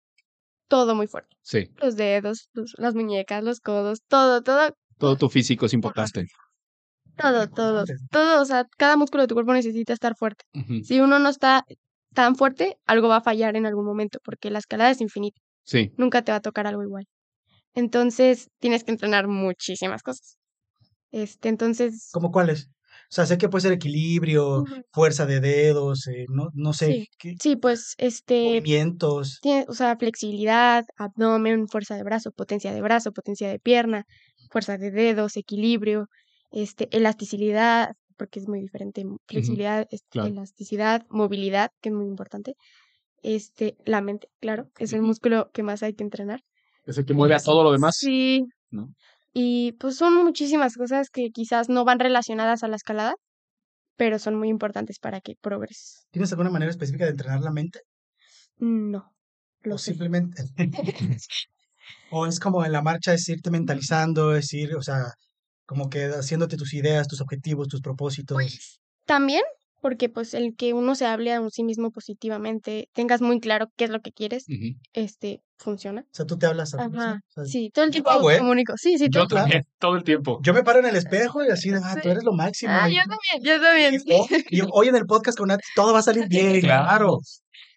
todo muy fuerte. Sí. Los dedos, los- las muñecas, los codos, todo, todo, Todo tu físico es importante. todo, todo, todo. O sea, cada músculo de tu cuerpo necesita estar fuerte. Si uno no está tan fuerte, algo va a fallar en algún momento, porque la escalada es infinita. Sí. Nunca te va a tocar algo igual. Entonces, tienes que entrenar muchísimas cosas. Este, entonces, ¿Cómo cuáles? O sea, sé que puede ser equilibrio, fuerza de dedos, eh, no, no sé, Sí. qué- sí, pues, este, movimientos. tiene, o sea, flexibilidad, abdomen, fuerza de brazo, potencia de brazo, potencia de pierna, fuerza de dedos, equilibrio, este, elasticidad, porque es muy diferente, flexibilidad, claro. elasticidad, movilidad, que es muy importante, este, la mente, claro, es el músculo que más hay que entrenar. Es el que mueve a todo lo demás. Sí, ¿no? y pues son muchísimas cosas que quizás no van relacionadas a la escalada, pero son muy importantes para que progreses. ¿Tienes alguna manera específica de entrenar la mente? No, lo o sé. simplemente. o es como en la marcha, es irte mentalizando, es ir, o sea, como que haciéndote tus ideas, tus objetivos, tus propósitos. Pues también, porque pues el que uno se hable a sí mismo positivamente, tengas muy claro qué es lo que quieres, este, funciona. O sea, tú te hablas a Ajá, o sea, sí, todo el tiempo Ah, bueno. comunico. Sí, sí, todo Yo el tiempo. también, todo el tiempo. Yo me paro en el espejo y así de, ah, tú eres lo máximo. Ah, y- yo también, yo también. y, y hoy en el podcast con Nati todo va a salir bien. Claro.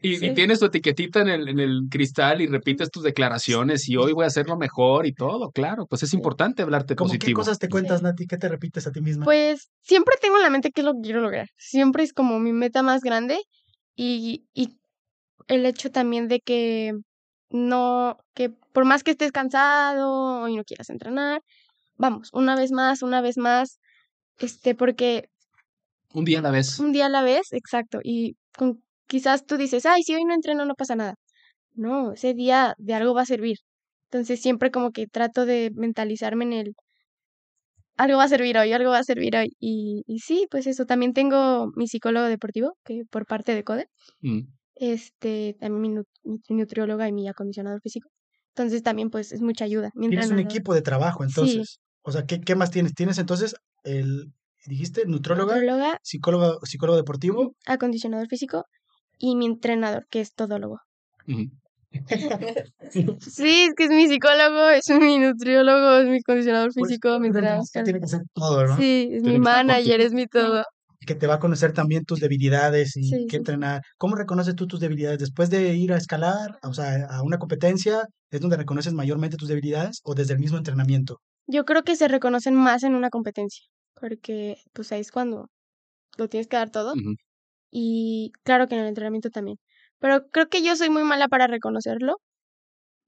Y, y Sí. tienes tu etiquetita en el, en el cristal y repites tus declaraciones y hoy voy a hacerlo mejor y todo, claro. Pues es importante hablarte ¿Cómo qué positivo. cosas te cuentas, Nati? ¿Qué te repites a ti misma? Pues siempre tengo en la mente qué es lo que quiero lograr. Siempre es como mi meta más grande y, y el hecho también de que no, que por más que estés cansado y no quieras entrenar, vamos, una vez más, una vez más, este, porque Un día a la vez. un día a la vez, exacto, y con, quizás tú dices, ay, si hoy no entreno no pasa nada. No, ese día de algo va a servir. Entonces siempre como que trato de mentalizarme en el, algo va a servir hoy, algo va a servir hoy. Y, y sí, pues eso, también tengo mi psicólogo deportivo, que por parte de CODE, Mm. Este, también mi, nu- mi nutrióloga y mi acondicionador físico. Entonces también pues es mucha ayuda. Mi Tienes un equipo de trabajo, Sí. entonces. O sea, ¿qué, qué más tienes? Tienes entonces el, dijiste, nutróloga, Nutrióloga, psicólogo, psicólogo deportivo. acondicionador físico y mi entrenador, que es todólogo. Ujú. Sí, es que es mi psicólogo, es mi nutriólogo, es mi acondicionador Pues, físico, mi entrenador. entonces, tiene que ser todo, ¿no? Sí, es Tiene mi manager, es mi todo. Que te va a conocer también tus debilidades y Sí, qué entrenar. ¿Cómo reconoces tú tus debilidades? Después de ir a escalar, o sea, a una competencia, ¿es donde reconoces mayormente tus debilidades o desde el mismo entrenamiento? Yo creo que se reconocen más en una competencia, porque pues ahí es cuando lo tienes que dar todo y claro que en el entrenamiento también. Pero creo que yo soy muy mala para reconocerlo,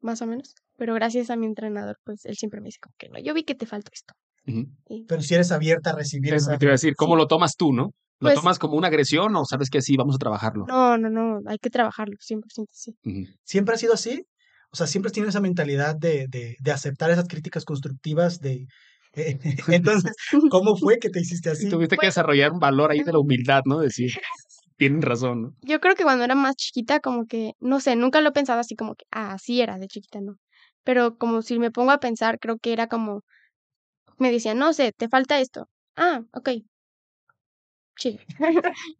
más o menos. Pero gracias a mi entrenador, pues él siempre me dice como que no, yo vi que te faltó esto. Pero si eres abierta a recibir Eso esa... que te iba a decir, ¿cómo lo tomas tú, no? ¿Lo Pues- tomas como una agresión o sabes que sí, vamos a trabajarlo? no, no, no, hay que trabajarlo, 100% sí. ¿Siempre ha sido así? O sea, siempre has tenido esa mentalidad de, de, de aceptar esas críticas constructivas de... eh, entonces, ¿cómo fue que te hiciste así? Tuviste que Pues- desarrollar un valor ahí de la humildad, ¿no? Decir, tienen razón, ¿no? Yo creo que cuando era más chiquita, como que, no sé, nunca lo pensaba así como que, ah, así era de chiquita, no. Pero como si me pongo a pensar, creo que era como, me decían, no sé, te falta esto. Ah, ok. Sí.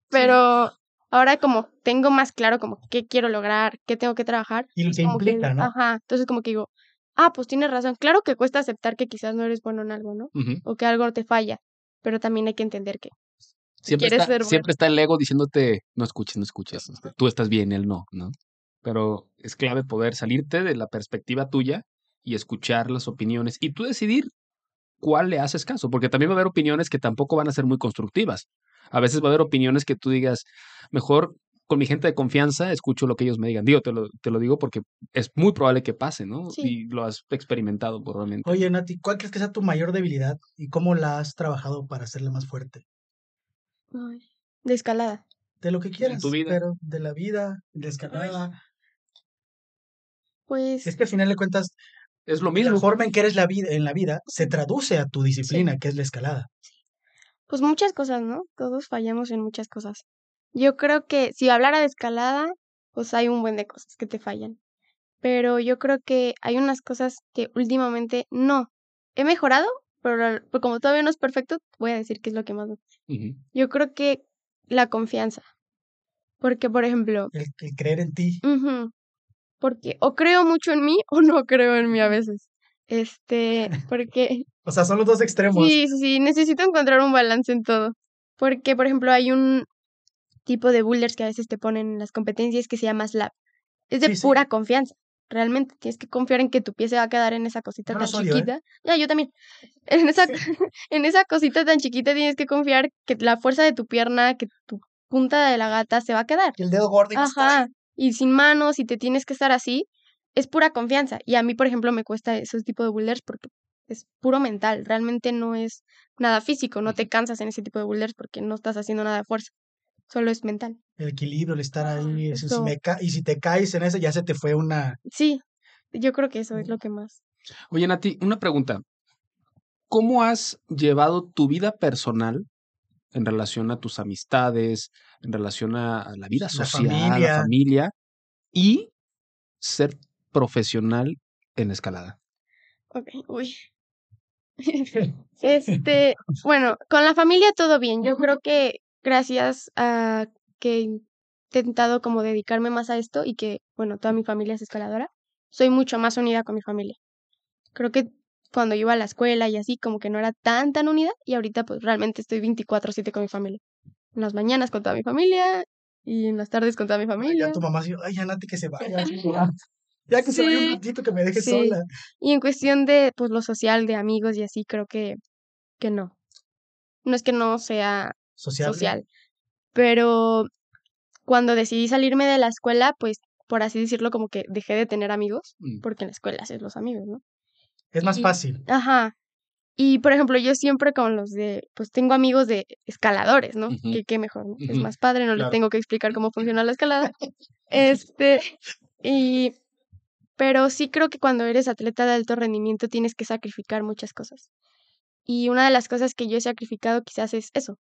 Pero ahora como tengo más claro como qué quiero lograr, qué tengo que trabajar. Y lo que que implica, digo, ¿no? Ajá. Entonces como que digo, ah, pues tienes razón. Claro que cuesta aceptar que quizás no eres bueno en algo, ¿no? O que algo te falla. Pero también hay que entender que Siempre, quieres está, ser bueno. siempre está el ego diciéndote, no escuches, no escuches, este, tú estás bien, él no, ¿no? Pero es clave poder salirte de la perspectiva tuya y escuchar las opiniones y tú decidir cuál le haces caso, porque también va a haber opiniones que tampoco van a ser muy constructivas. A veces va a haber opiniones que tú digas, mejor con mi gente de confianza escucho lo que ellos me digan. Digo, te lo, te lo digo porque es muy probable que pase, ¿no? Sí. Y lo has experimentado probablemente. Oye, Nati, ¿cuál crees que sea tu mayor debilidad y cómo la has trabajado para hacerla más fuerte? ay, de escalada. De lo que quieras, tu vida. pero de la vida, de escalada. Pues Es que al final de cuentas, Es lo la mismo. forma en que eres la vida, en la vida se traduce a tu disciplina, que es la escalada. Pues muchas cosas, ¿no? Todos fallamos en muchas cosas. Yo creo que si hablara de escalada, pues hay un buen de cosas que te fallan. Pero yo creo que hay unas cosas que últimamente no. He mejorado, pero, la- pero como todavía no es perfecto, voy a decir que es lo que más me... Ujú. Yo creo que la confianza. Porque, por ejemplo, El, el creer en ti. ujú, porque o creo mucho en mí o no creo en mí a veces. Este, porque O sea, son los dos extremos. Sí, sí, sí, necesito encontrar un balance en todo. Porque, por ejemplo, hay un tipo de boulders que a veces te ponen en las competencias que se llama slab. Es de Sí, sí. pura confianza. Realmente tienes que confiar en que tu pie se va a quedar en esa cosita tan ¿eh? chiquita. Ya, yo también. En esa, en esa cosita tan chiquita tienes que confiar que la fuerza de tu pierna, que tu punta de la gata se va a quedar. El dedo gordo. Ajá. Y sin manos, y te tienes que estar así, es pura confianza. Y a mí, por ejemplo, me cuesta esos tipos de boulders porque es puro mental. Realmente no es nada físico. No te cansas en ese tipo de boulders porque no estás haciendo nada de fuerza. Solo es mental. El equilibrio, el estar ahí. eso, si Eso. me ca- y si te caes en ese, ya se te fue una. Sí, yo creo que eso es lo que más. Oye, Nati, una pregunta. ¿Cómo has llevado tu vida personal en relación a tus amistades, en relación a, a la vida La social, a familia. la familia y ser profesional en escalada? Ok, uy. Este, bueno, con la familia todo bien. Yo creo que gracias a que he intentado como dedicarme más a esto y que, bueno, toda mi familia es escaladora, soy mucho más unida con mi familia. Creo que cuando iba a la escuela y así, como que no era tan, tan unida, y ahorita pues realmente estoy 24/7 con mi familia. En las mañanas con toda mi familia y en las tardes con toda mi Ay, familia. Ya tu mamá dijo, ay, ya Nati que se vaya. Ya que se vaya un ratito, que me deje sí. sola. Y en cuestión de pues lo social, de amigos y así, creo que, que no. No es que no sea Sociable. social, pero cuando decidí salirme de la escuela, pues por así decirlo, como que dejé de tener amigos, Mm. porque en la escuela haces los amigos, ¿no? Es más Y- fácil. Ajá. Y por ejemplo, yo siempre con los de, pues tengo amigos de escaladores, ¿no? Que qué mejor, ¿no? Es más padre, no les Claro. tengo que explicar cómo funciona la escalada. Este, y, pero sí creo que cuando eres atleta de alto rendimiento tienes que sacrificar muchas cosas. Y una de las cosas que yo he sacrificado quizás es eso.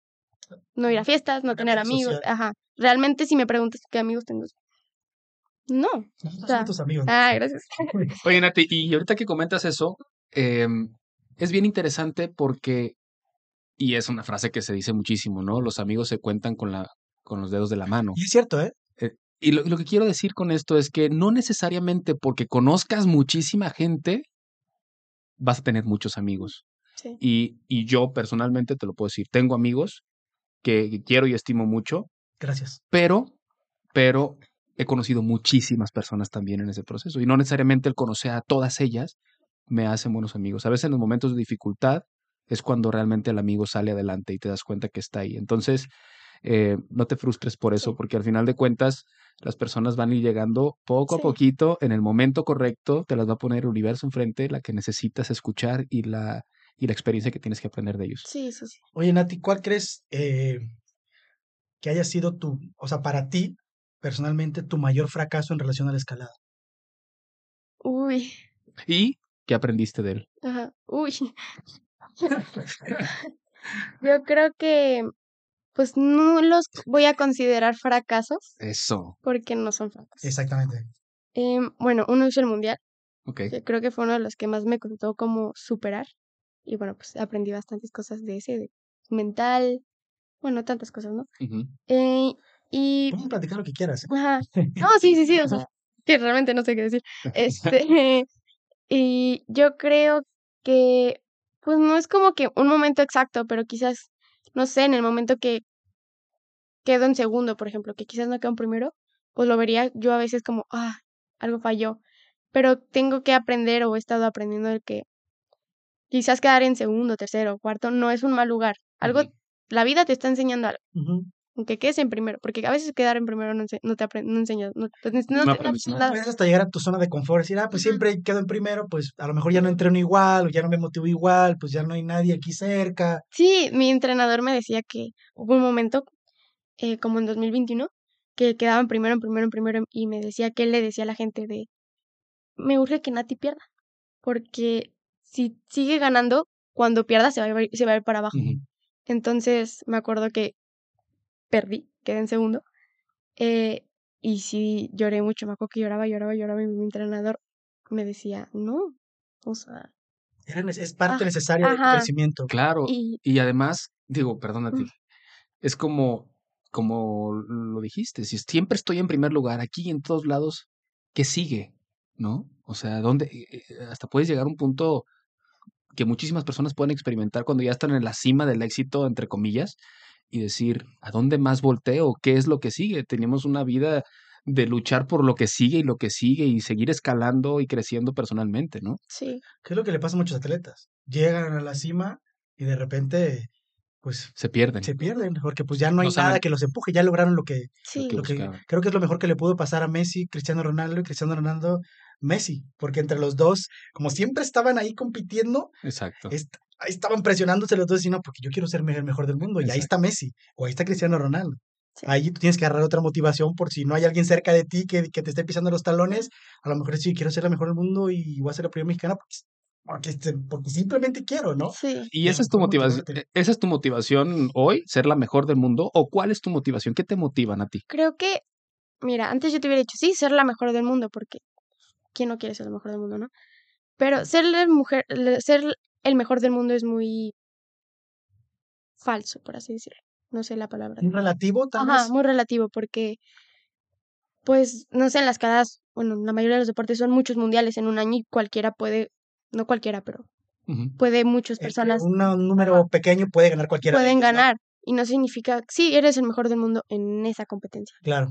No ir a fiestas, no tener amigos. social. Ajá. Realmente si me preguntas qué amigos tengo. No. Nosotros sea, somos tus amigos. ¿no? Ah, gracias. Oye, Nati, y ahorita que comentas eso, em, es bien interesante porque, y es una frase que se dice muchísimo, ¿no? Los amigos se cuentan con la, con los dedos de la mano. Y es cierto, ¿eh? Y lo, lo que quiero decir con esto es que no necesariamente porque conozcas muchísima gente, vas a tener muchos amigos. Sí. Y, y yo personalmente te lo puedo decir, tengo amigos que, que quiero y estimo mucho, Gracias. pero, pero he conocido muchísimas personas también en ese proceso. Y no necesariamente el conocer a todas ellas me hacen buenos amigos. A veces en los momentos de dificultad es cuando realmente el amigo sale adelante y te das cuenta que está ahí. Entonces, eh, no te frustres por eso, Sí. porque al final de cuentas las personas van a ir llegando poco a poquito, en el momento correcto, te las va a poner el universo enfrente, la que necesitas escuchar y la, y la experiencia que tienes que aprender de ellos. Sí, sí, sí. Oye, Nati, ¿cuál crees eh, que haya sido tu, o sea, para ti, personalmente, tu mayor fracaso en relación a la escalada? Uy. ¿Y qué aprendiste de él? Ajá. Uy. Yo creo que pues no los voy a considerar fracasos Eso. porque no son fracasos. Exactamente. Em, bueno, uno es el mundial, Ok. que creo que fue uno de los que más me costó como superar. Y bueno, pues aprendí bastantes cosas de ese, de mental, bueno, tantas cosas, ¿no? Eh, y Podemos platicar lo que quieras. ¿eh? Ajá. No, sí, sí, sí, o sea, que realmente no sé qué decir. Este, y yo creo que, pues no es como que un momento exacto, pero quizás, no sé, en el momento que quedo en segundo, por ejemplo, que quizás no quedo en primero, pues lo vería yo a veces como, ah, algo falló. Pero tengo que aprender o he estado aprendiendo de que quizás quedar en segundo, tercero cuarto no es un mal lugar. Algo, la vida te está enseñando algo Ujú. Aunque quedes en primero, porque a veces quedar en primero no, ense- no te apren- no enseñas, no, pues, no, No te- aprendes no- nada. nada. Puedes hasta llegar a tu zona de confort, decir, ah, pues siempre quedo en primero, pues a lo mejor ya no entreno igual, o ya no me motivo igual, pues ya no hay nadie aquí cerca. Sí, mi entrenador me decía que hubo un momento, eh, como en 2021, que quedaban primero, en primero, en primero, y me decía que él le decía a la gente de, me urge que Nati pierda, porque si sigue ganando, cuando pierda se va a ir, se va a ir para abajo. Entonces me acuerdo que perdí, quedé en segundo. eh, y sí, lloré mucho, me acuerdo que lloraba, lloraba, lloraba. Y mi entrenador me decía, no, o sea, es parte Ah, necesaria de tu ajá. crecimiento. Claro. y Y además, digo, perdónate, Mm. es como, como lo dijiste, si siempre estoy en primer lugar, aquí en todos lados, ¿qué sigue? ¿No? O sea, ¿dónde? eh, eh, Hasta puedes llegar a un punto que muchísimas personas pueden experimentar cuando ya están en la cima del éxito, entre comillas, y decir, ¿a dónde más volteo? ¿Qué es lo que sigue? Tenemos una vida de luchar por lo que sigue y lo que sigue y seguir escalando y creciendo personalmente, ¿no? sí, ¿Qué es lo que le pasa a muchos atletas? Llegan a la cima y de repente, pues, Se pierden. se pierden, porque pues ya no hay No nada que los empuje, ya lograron lo que, sí, que lo que creo que es lo mejor que le pudo pasar a Messi, Cristiano Ronaldo y Cristiano Ronaldo, Messi, porque entre los dos, como siempre estaban ahí compitiendo, Exacto. est- ahí estaban presionándose los dos y no, porque yo quiero ser el mejor del mundo, y ahí está Messi, o ahí está Cristiano Ronaldo. Sí. Ahí tú tienes que agarrar otra motivación por si no hay alguien cerca de ti que, que te esté pisando los talones, a lo mejor sí, quiero ser la mejor del mundo y voy a ser la primera mexicana porque, porque, este- porque simplemente quiero, ¿no? sí. ¿Y esa es tu motivación? motivarte. ¿Esa es tu motivación hoy, ser la mejor del mundo? ¿O cuál es tu motivación? ¿Qué te motivan a ti? Creo que, mira, antes yo te hubiera dicho, sí, ser la mejor del mundo, porque ¿quién no quiere ser la mejor del mundo, no? Pero ser la mujer, ser el mejor del mundo es muy falso, por así decirlo. No sé la palabra. Un relativo, tal Ajá, vez. muy relativo, porque Pues, no sé, en las escaladas, bueno, la mayoría de los deportes son muchos mundiales en un año y cualquiera puede, no cualquiera, pero puede muchas personas un, un número pequeño puede ganar cualquiera. de pueden ellos, ¿no? ganar y no significa, sí, eres el mejor del mundo en esa competencia. Claro.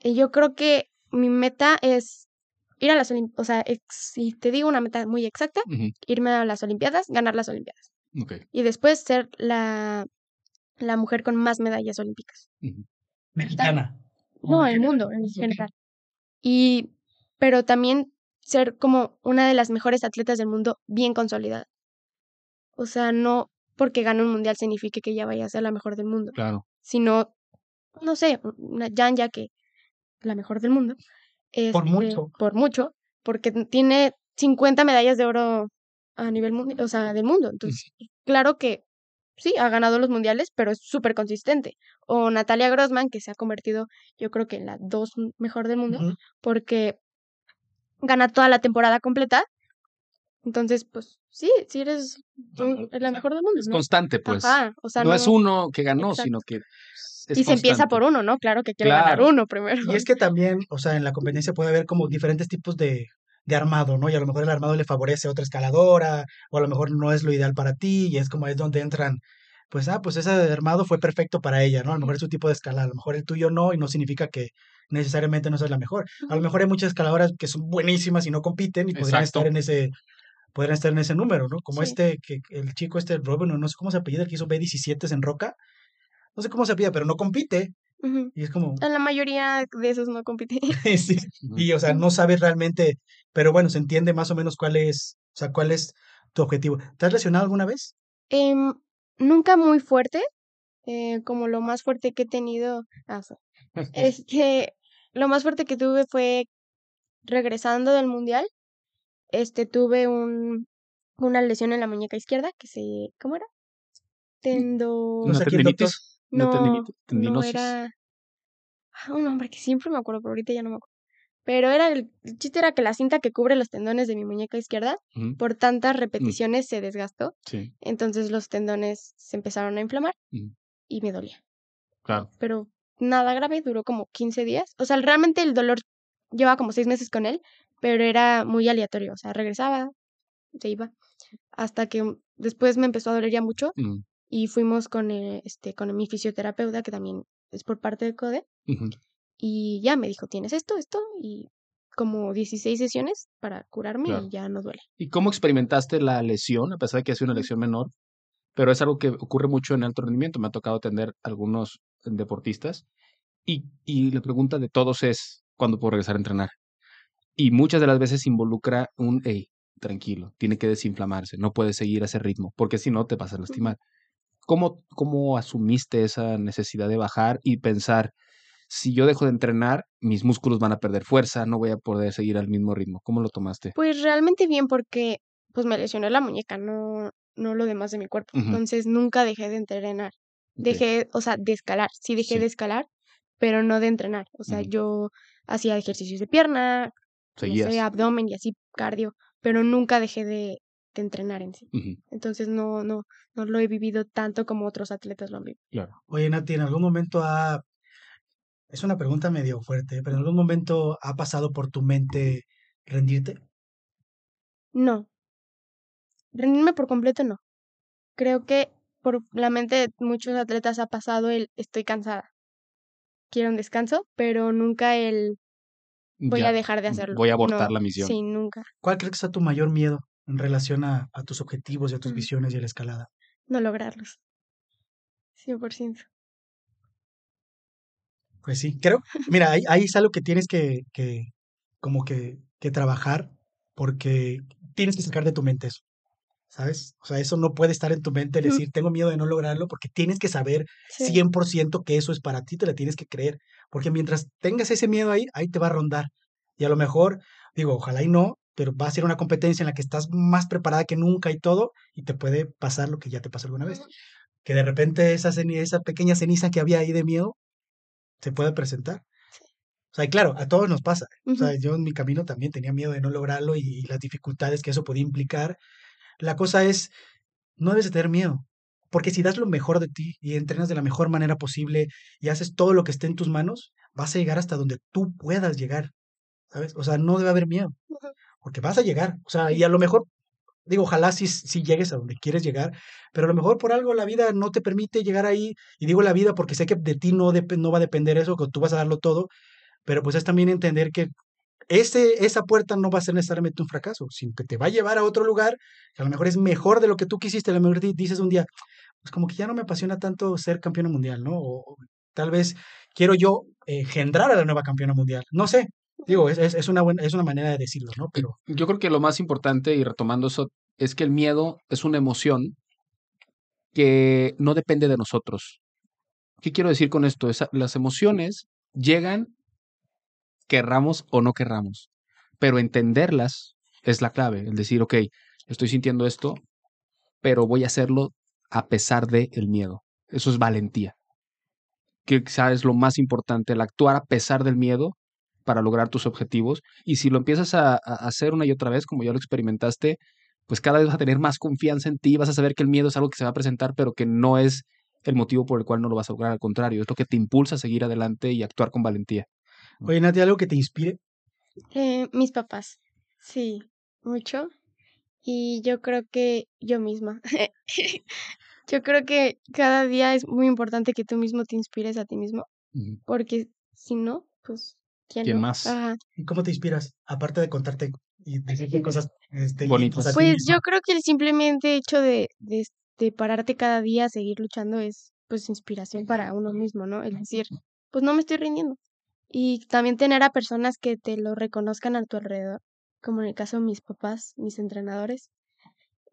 Y yo creo que mi meta es ir a las Olimpiadas, o sea, ex- si te digo una meta muy exacta, irme a las Olimpiadas, ganar las Olimpiadas y después ser la, la mujer con más medallas olímpicas. Mexicana. No, el mundo en general. Y, pero también ser como una de las mejores atletas del mundo bien consolidada. O sea, no porque gane un mundial signifique que ya vaya a ser la mejor del mundo, Claro. sino, no sé, una Yanya que la mejor del mundo. Por este, mucho. Por mucho, porque tiene 50 medallas de oro a nivel mundial, o sea, del mundo. Entonces, claro que sí, ha ganado los mundiales, pero es súper consistente. O Natalia Grossman, que se ha convertido, yo creo que en la dos mejor del mundo, porque gana toda la temporada completa. Entonces, pues sí, sí eres un- la mejor del mundo. Es ¿no? constante, pues. Ajá, o sea, no, es no- uno que ganó, Exacto. sino que es y se empieza por uno, ¿no? Claro que quiere ganar uno primero. Y es que también, o sea, en la competencia puede haber como diferentes tipos de, de armado, ¿no? Y a lo mejor el armado le favorece a otra escaladora, o a lo mejor no es lo ideal para ti, y es como es donde entran, pues, ah, pues ese armado fue perfecto para ella, ¿no? A lo mejor es su tipo de escalada, a lo mejor el tuyo no, y no significa que necesariamente no seas la mejor. A lo mejor hay muchas escaladoras que son buenísimas y no compiten y podrían Exacto. estar en ese podrían estar en ese número, ¿no? Como Sí. este, que el chico este, Robin, no sé cómo se apellida, el que hizo B17 en Roca, no sé cómo se apellida, pero no compite, y es como, La mayoría de esos no compiten. sí, y o sea, no sabes realmente, pero bueno, se entiende más o menos cuál es, o sea, cuál es tu objetivo. ¿Te has lesionado alguna vez? Em, nunca muy fuerte, eh, como lo más fuerte que he tenido. ah, sí. Este, lo más fuerte que tuve fue regresando del mundial. Este, tuve un, una lesión en la muñeca izquierda que se, ¿cómo era? Tendo, No ¿Una sé tendinitis? ¿Una no, no era ah, un nombre que siempre me acuerdo, pero ahorita ya no me acuerdo. Pero era el, el chiste era que la cinta que cubre los tendones de mi muñeca izquierda, por tantas repeticiones se desgastó. Sí, Entonces los tendones se empezaron a inflamar Ujú. y me dolía. claro. Pero nada grave, duró como 15 días. O sea, realmente el dolor llevaba como 6 meses con él, pero era muy aleatorio. O sea, regresaba, se iba. Hasta que después me empezó a doler ya mucho Ujú. Y fuimos con, eh, este, con mi fisioterapeuta, que también es por parte de CODE, Ujú. y ya me dijo, tienes esto, esto, y como 16 sesiones para curarme Claro. y ya no duele. ¿Y cómo experimentaste la lesión, a pesar de que ha sido una lesión menor? Pero es algo que ocurre mucho en alto rendimiento. Me ha tocado atender algunos deportistas y, y la pregunta de todos es, ¿cuándo puedo regresar a entrenar? Y muchas de las veces involucra un, hey, tranquilo, tiene que desinflamarse, no puedes seguir a ese ritmo, porque si no te vas a lastimar. ¿Cómo, ¿Cómo asumiste esa necesidad de bajar y pensar, si yo dejo de entrenar, mis músculos van a perder fuerza, no voy a poder seguir al mismo ritmo? ¿Cómo lo tomaste? Pues realmente bien porque pues me lesioné la muñeca, no, no lo demás de mi cuerpo. Entonces nunca dejé de entrenar. Dejé, o sea, de escalar. Sí dejé Sí. de escalar, pero no de entrenar. O sea, yo hacía ejercicios de pierna, no sé, abdomen y así cardio, pero nunca dejé de, de entrenar en sí. Entonces no, no, no lo he vivido tanto como otros atletas lo han vivido. claro. Oye, Nati, ¿en algún momento ha... Es una pregunta medio fuerte, pero ¿en algún momento ha pasado por tu mente rendirte? No. Rendirme por completo no. Creo que por la mente de muchos atletas ha pasado el estoy cansada. Quiero un descanso, pero nunca el voy Ya, a dejar de hacerlo. voy a abortar No, la misión. Sí, nunca. ¿Cuál crees que sea tu mayor miedo en relación a, a tus objetivos y a tus Mm. visiones y a la escalada? No lograrlos. 100%. Pues sí, creo. Mira, ahí, ahí es algo que tienes que, que como que, que trabajar porque tienes que sacar de tu mente eso. ¿Sabes? O sea, eso no puede estar en tu mente, el decir, tengo miedo de no lograrlo, porque tienes que saber Sí. 100% que eso es para ti, te la tienes que creer. Porque mientras tengas ese miedo ahí, ahí te va a rondar. Y a lo mejor, digo, ojalá y no, pero va a ser una competencia en la que estás más preparada que nunca y todo, y te puede pasar lo que ya te pasó alguna vez. Que de repente esa, ceni- esa pequeña ceniza que había ahí de miedo se puede presentar. O sea, y claro, a todos nos pasa. O sea, yo en mi camino también tenía miedo de no lograrlo y, y las dificultades que eso podía implicar. La cosa es, no debes de tener miedo, porque si das lo mejor de ti y entrenas de la mejor manera posible y haces todo lo que esté en tus manos, vas a llegar hasta donde tú puedas llegar, ¿sabes? O sea, no debe haber miedo. Porque vas a llegar, o sea, y a lo mejor, digo, ojalá si si llegues a donde quieres llegar, pero a lo mejor por algo la vida no te permite llegar ahí, y digo la vida porque sé que de ti no, no va a depender eso, que tú vas a darlo todo, pero pues es también entender que ese, esa puerta no va a ser necesariamente un fracaso, sino que te va a llevar a otro lugar que a lo mejor es mejor de lo que tú quisiste. A lo mejor di- dices un día, pues como que ya no me apasiona tanto ser campeona mundial, ¿no? O, o tal vez quiero yo eh, engendrar a la nueva campeona mundial. No sé, digo, es, es, es una buena, es una manera de decirlo, ¿no? Pero Yo creo que lo más importante, y retomando eso, es que el miedo es una emoción que no depende de nosotros. ¿Qué quiero decir con esto? Esa- las emociones llegan, querramos o no querramos, pero entenderlas es la clave. El decir, ok, estoy sintiendo esto, pero voy a hacerlo a pesar del el miedo. Eso es valentía. Que es lo más importante, el actuar a pesar del miedo para lograr tus objetivos. Y si lo empiezas a, a hacer una y otra vez, como ya lo experimentaste, pues cada vez vas a tener más confianza en ti, vas a saber que el miedo es algo que se va a presentar, pero que no es el motivo por el cual no lo vas a lograr. Al contrario, es lo que te impulsa a seguir adelante y actuar con valentía. Oye, Nati, algo que te inspire. Eh, mis papás, sí, mucho. Y yo creo que yo misma. Yo creo que cada día es muy importante que tú mismo te inspires a ti mismo, porque si no, pues, ¿quién, ¿Quién no? más? Ajá. ¿Y cómo te inspiras? Aparte de contarte y decirte cosas este, Bonitas. a ti Pues yo creo que el simplemente hecho de, de, de pararte cada día a seguir luchando es pues inspiración para uno mismo, ¿no? Es decir, pues no me estoy rindiendo. Y también tener a personas que te lo reconozcan a tu alrededor, como en el caso de mis papás, mis entrenadores,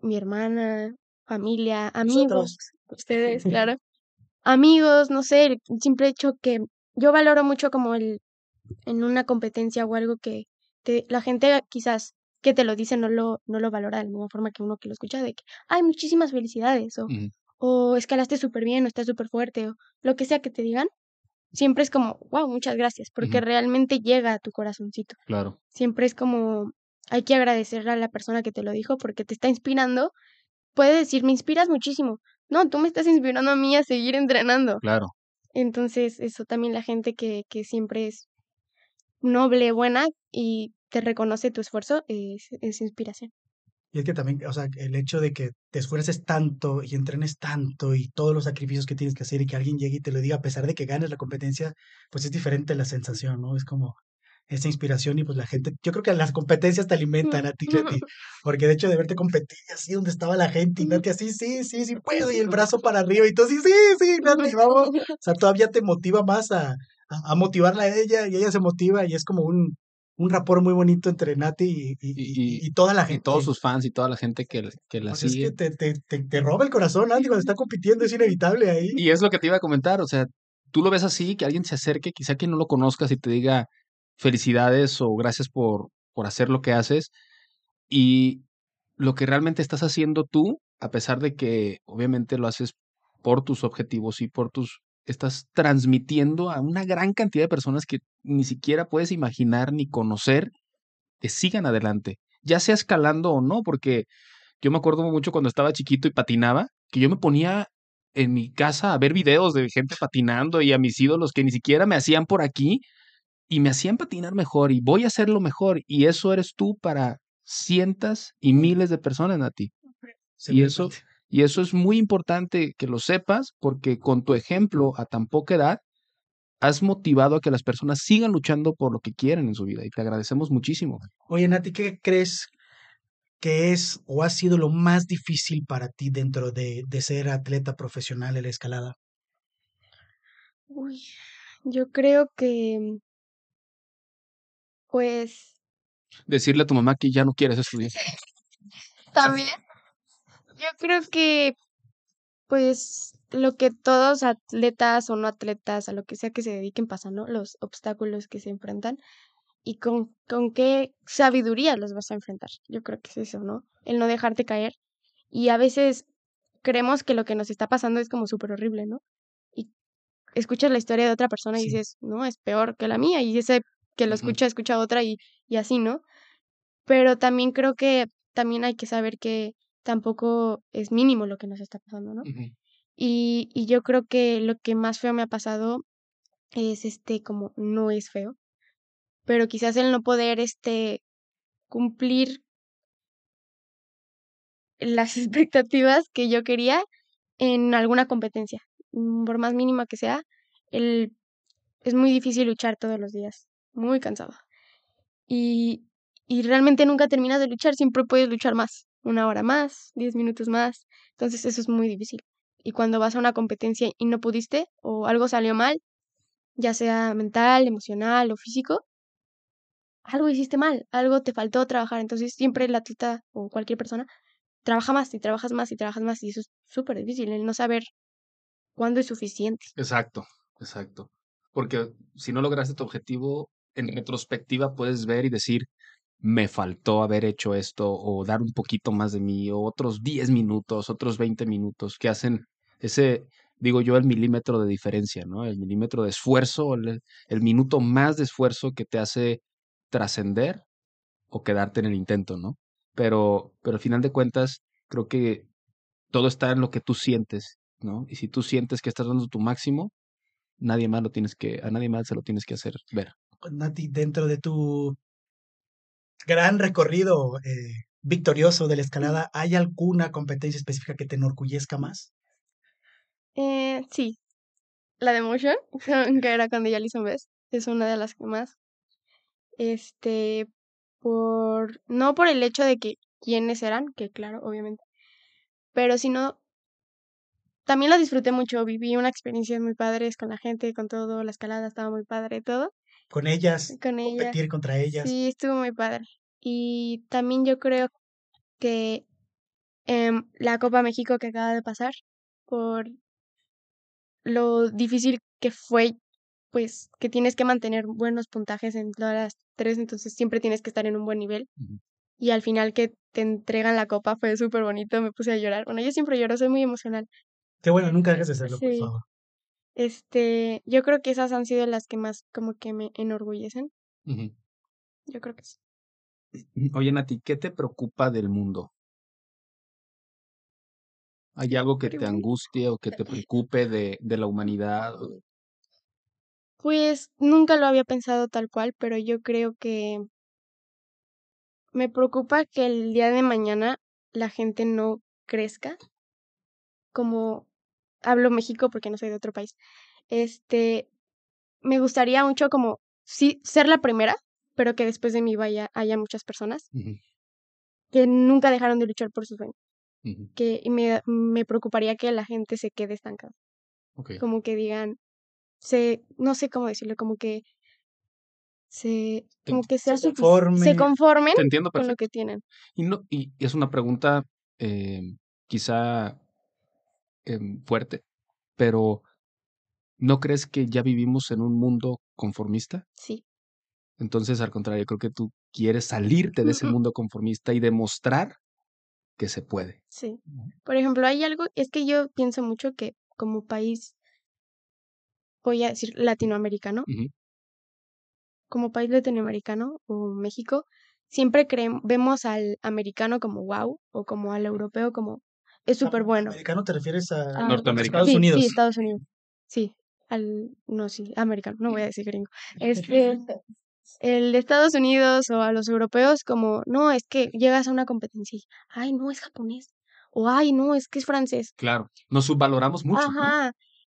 mi hermana, familia, amigos, Nosotros. ustedes, claro. Amigos, no sé, el simple hecho que yo valoro mucho como el en una competencia o algo que te, la gente quizás que te lo dice no lo, no lo valora de la misma forma que uno que lo escucha, de que, ay, muchísimas felicidades, o, o escalaste súper bien, o estás súper fuerte, o lo que sea que te digan, siempre es como, wow, muchas gracias, porque realmente llega a tu corazoncito. Claro. Siempre es como, hay que agradecerle a la persona que te lo dijo porque te está inspirando. Puede decir, me inspiras muchísimo. No, tú me estás inspirando a mí a seguir entrenando. Claro. Entonces, eso también la gente que, que siempre es noble, buena y te reconoce tu esfuerzo es, es inspiración. Y es que también, o sea, el hecho de que te esfuerces tanto y entrenes tanto y todos los sacrificios que tienes que hacer y que alguien llegue y te lo diga a pesar de que ganes la competencia, pues es diferente la sensación, ¿no? Es como esa inspiración y pues la gente, yo creo que las competencias te alimentan a ti, Nati, porque de hecho de verte competir así donde estaba la gente y Nati así, sí, sí, sí puedo y el brazo para arriba y tú sí, sí, sí, vamos. O sea, todavía te motiva más a, a, a motivarla a ella y ella se motiva y es como un, un rapport muy bonito entre Nati y, y, y- Y- y toda la Y gente. todos sus fans y toda la gente que, que la Pues es sigue. que te, te, te, te roba el corazón, Andy, cuando está compitiendo, es inevitable ahí. Y es lo que te iba a comentar, o sea, tú lo ves así, que alguien se acerque, quizá que no lo conozcas y te diga felicidades o gracias por, por hacer lo que haces. Y lo que realmente estás haciendo tú, a pesar de que obviamente lo haces por tus objetivos y por tus... Estás transmitiendo a una gran cantidad de personas que ni siquiera puedes imaginar ni conocer que sigan adelante, ya sea escalando o no, porque yo me acuerdo mucho cuando estaba chiquito y patinaba, que yo me ponía en mi casa a ver videos de gente patinando y a mis ídolos que ni siquiera me hacían por aquí y me hacían patinar mejor y voy a hacerlo mejor y eso eres tú para cientos y miles de personas, Nati. Se y eso- Y eso es muy importante que lo sepas porque con tu ejemplo a tan poca edad has motivado a que las personas sigan luchando por lo que quieren en su vida y te agradecemos muchísimo. Oye, Nati, ¿qué crees que es o ha sido lo más difícil para ti dentro de, de ser atleta profesional en la escalada? Uy, yo creo que, pues, Decirle a tu mamá que ya no quieres estudiar. también, yo creo que, pues, lo que todos atletas o no atletas, a lo que sea que se dediquen pasan, ¿no? Los obstáculos que se enfrentan y con, con qué sabiduría los vas a enfrentar. Yo creo que es eso, ¿no? El no dejarte caer. Y a veces creemos que lo que nos está pasando es como súper horrible, ¿no? Y escuchas la historia de otra persona y dices, no, es peor que la mía. Y ese que lo escucha, escucha otra y, y así, ¿no? Pero también creo que también hay que saber que tampoco es mínimo lo que nos está pasando, ¿no? Y, y yo creo que lo que más feo me ha pasado es este, como no es feo, pero quizás el no poder este cumplir las expectativas que yo quería en alguna competencia, mm, por más mínima que sea, el, es muy difícil luchar todos los días, muy cansado. Y, y realmente nunca terminas de luchar, siempre puedes luchar más, una hora más, diez minutos más, entonces eso es muy difícil. Y cuando vas a una competencia y no pudiste o algo salió mal, ya sea mental, emocional o físico, algo hiciste mal, algo te faltó trabajar. Entonces siempre el atleta o cualquier persona trabaja más y trabajas más y trabajas más y eso es súper difícil, el no saber cuándo es suficiente. Exacto, exacto. Porque si no lograste tu objetivo, en retrospectiva puedes ver y decir, me faltó haber hecho esto o dar un poquito más de mí o otros 10 minutos, otros 20 minutos que hacen ese, digo yo, el milímetro de diferencia, ¿no? El milímetro de esfuerzo, el, minuto más de esfuerzo que te hace trascender o quedarte en el intento, ¿no? Pero, pero al final de cuentas, creo que todo está en lo que tú sientes, ¿no? Y si tú sientes que estás dando tu máximo, nadie más lo tienes que, a nadie más se lo tienes que hacer ver. Nati, dentro de tu gran recorrido eh, victorioso de la escalada, ¿hay alguna competencia específica que te enorgullezca más? Eh, sí, la de Motion, que era con Alison Best, es una de las que más. Este, por, no por el hecho de que quiénes eran, que claro, obviamente, pero sino, también lo disfruté mucho, viví una experiencia muy padre con la gente, con todo, la escalada estaba muy padre, todo. Con ellas, Con ellas. competir contra ellas. Sí, estuvo muy padre. Y también yo creo que em, la Copa México que acaba de pasar, por lo difícil que fue, pues que tienes que mantener buenos puntajes en todas las tres, entonces siempre tienes que estar en un buen nivel. Y al final que te entregan la copa fue súper bonito, me puse a llorar. Bueno, yo siempre lloro, soy muy emocional. Qué bueno, nunca dejes de hacerlo, por Sí. favor. Este, yo creo que esas han sido las que más como que me enorgullecen. Yo creo que sí. Oye, Nati, ¿qué te preocupa del mundo? ¿Hay algo que te angustie o que te preocupe de, de la humanidad? Pues nunca lo había pensado tal cual, pero yo creo que me preocupa que el día de mañana la gente no crezca. Como hablo México porque no soy de otro país. Este, me gustaría mucho como sí ser la primera, pero que después de mí vaya haya muchas personas que nunca dejaron de luchar por sus sueños. Que y me, me preocuparía que la gente se quede estancada. Como que digan, se, no sé cómo decirlo, como que se, como que sea se sufic- conforme. se conformen Te entiendo con lo que tienen. Y, no, y es una pregunta eh, quizá em, fuerte, pero ¿no crees que ya vivimos en un mundo conformista? Sí. Entonces, al contrario, creo que tú quieres salirte de ese mundo conformista y demostrar que se puede. Sí. Por ejemplo, hay algo, es que yo pienso mucho que como país, voy a decir latinoamericano, como país latinoamericano o México, siempre creemos, vemos al americano como wow o como al europeo como es súper bueno. ¿Americano te refieres a Ah. Estados sí, Unidos? Sí, Estados Unidos. Sí, al, no, sí, americano, no voy a decir gringo. Este, el de Estados Unidos o a los europeos como, no, es que llegas a una competencia y, ay, no, es japonés. O, ay, no, es que es francés. Claro, nos subvaloramos mucho. ¿no? Ajá.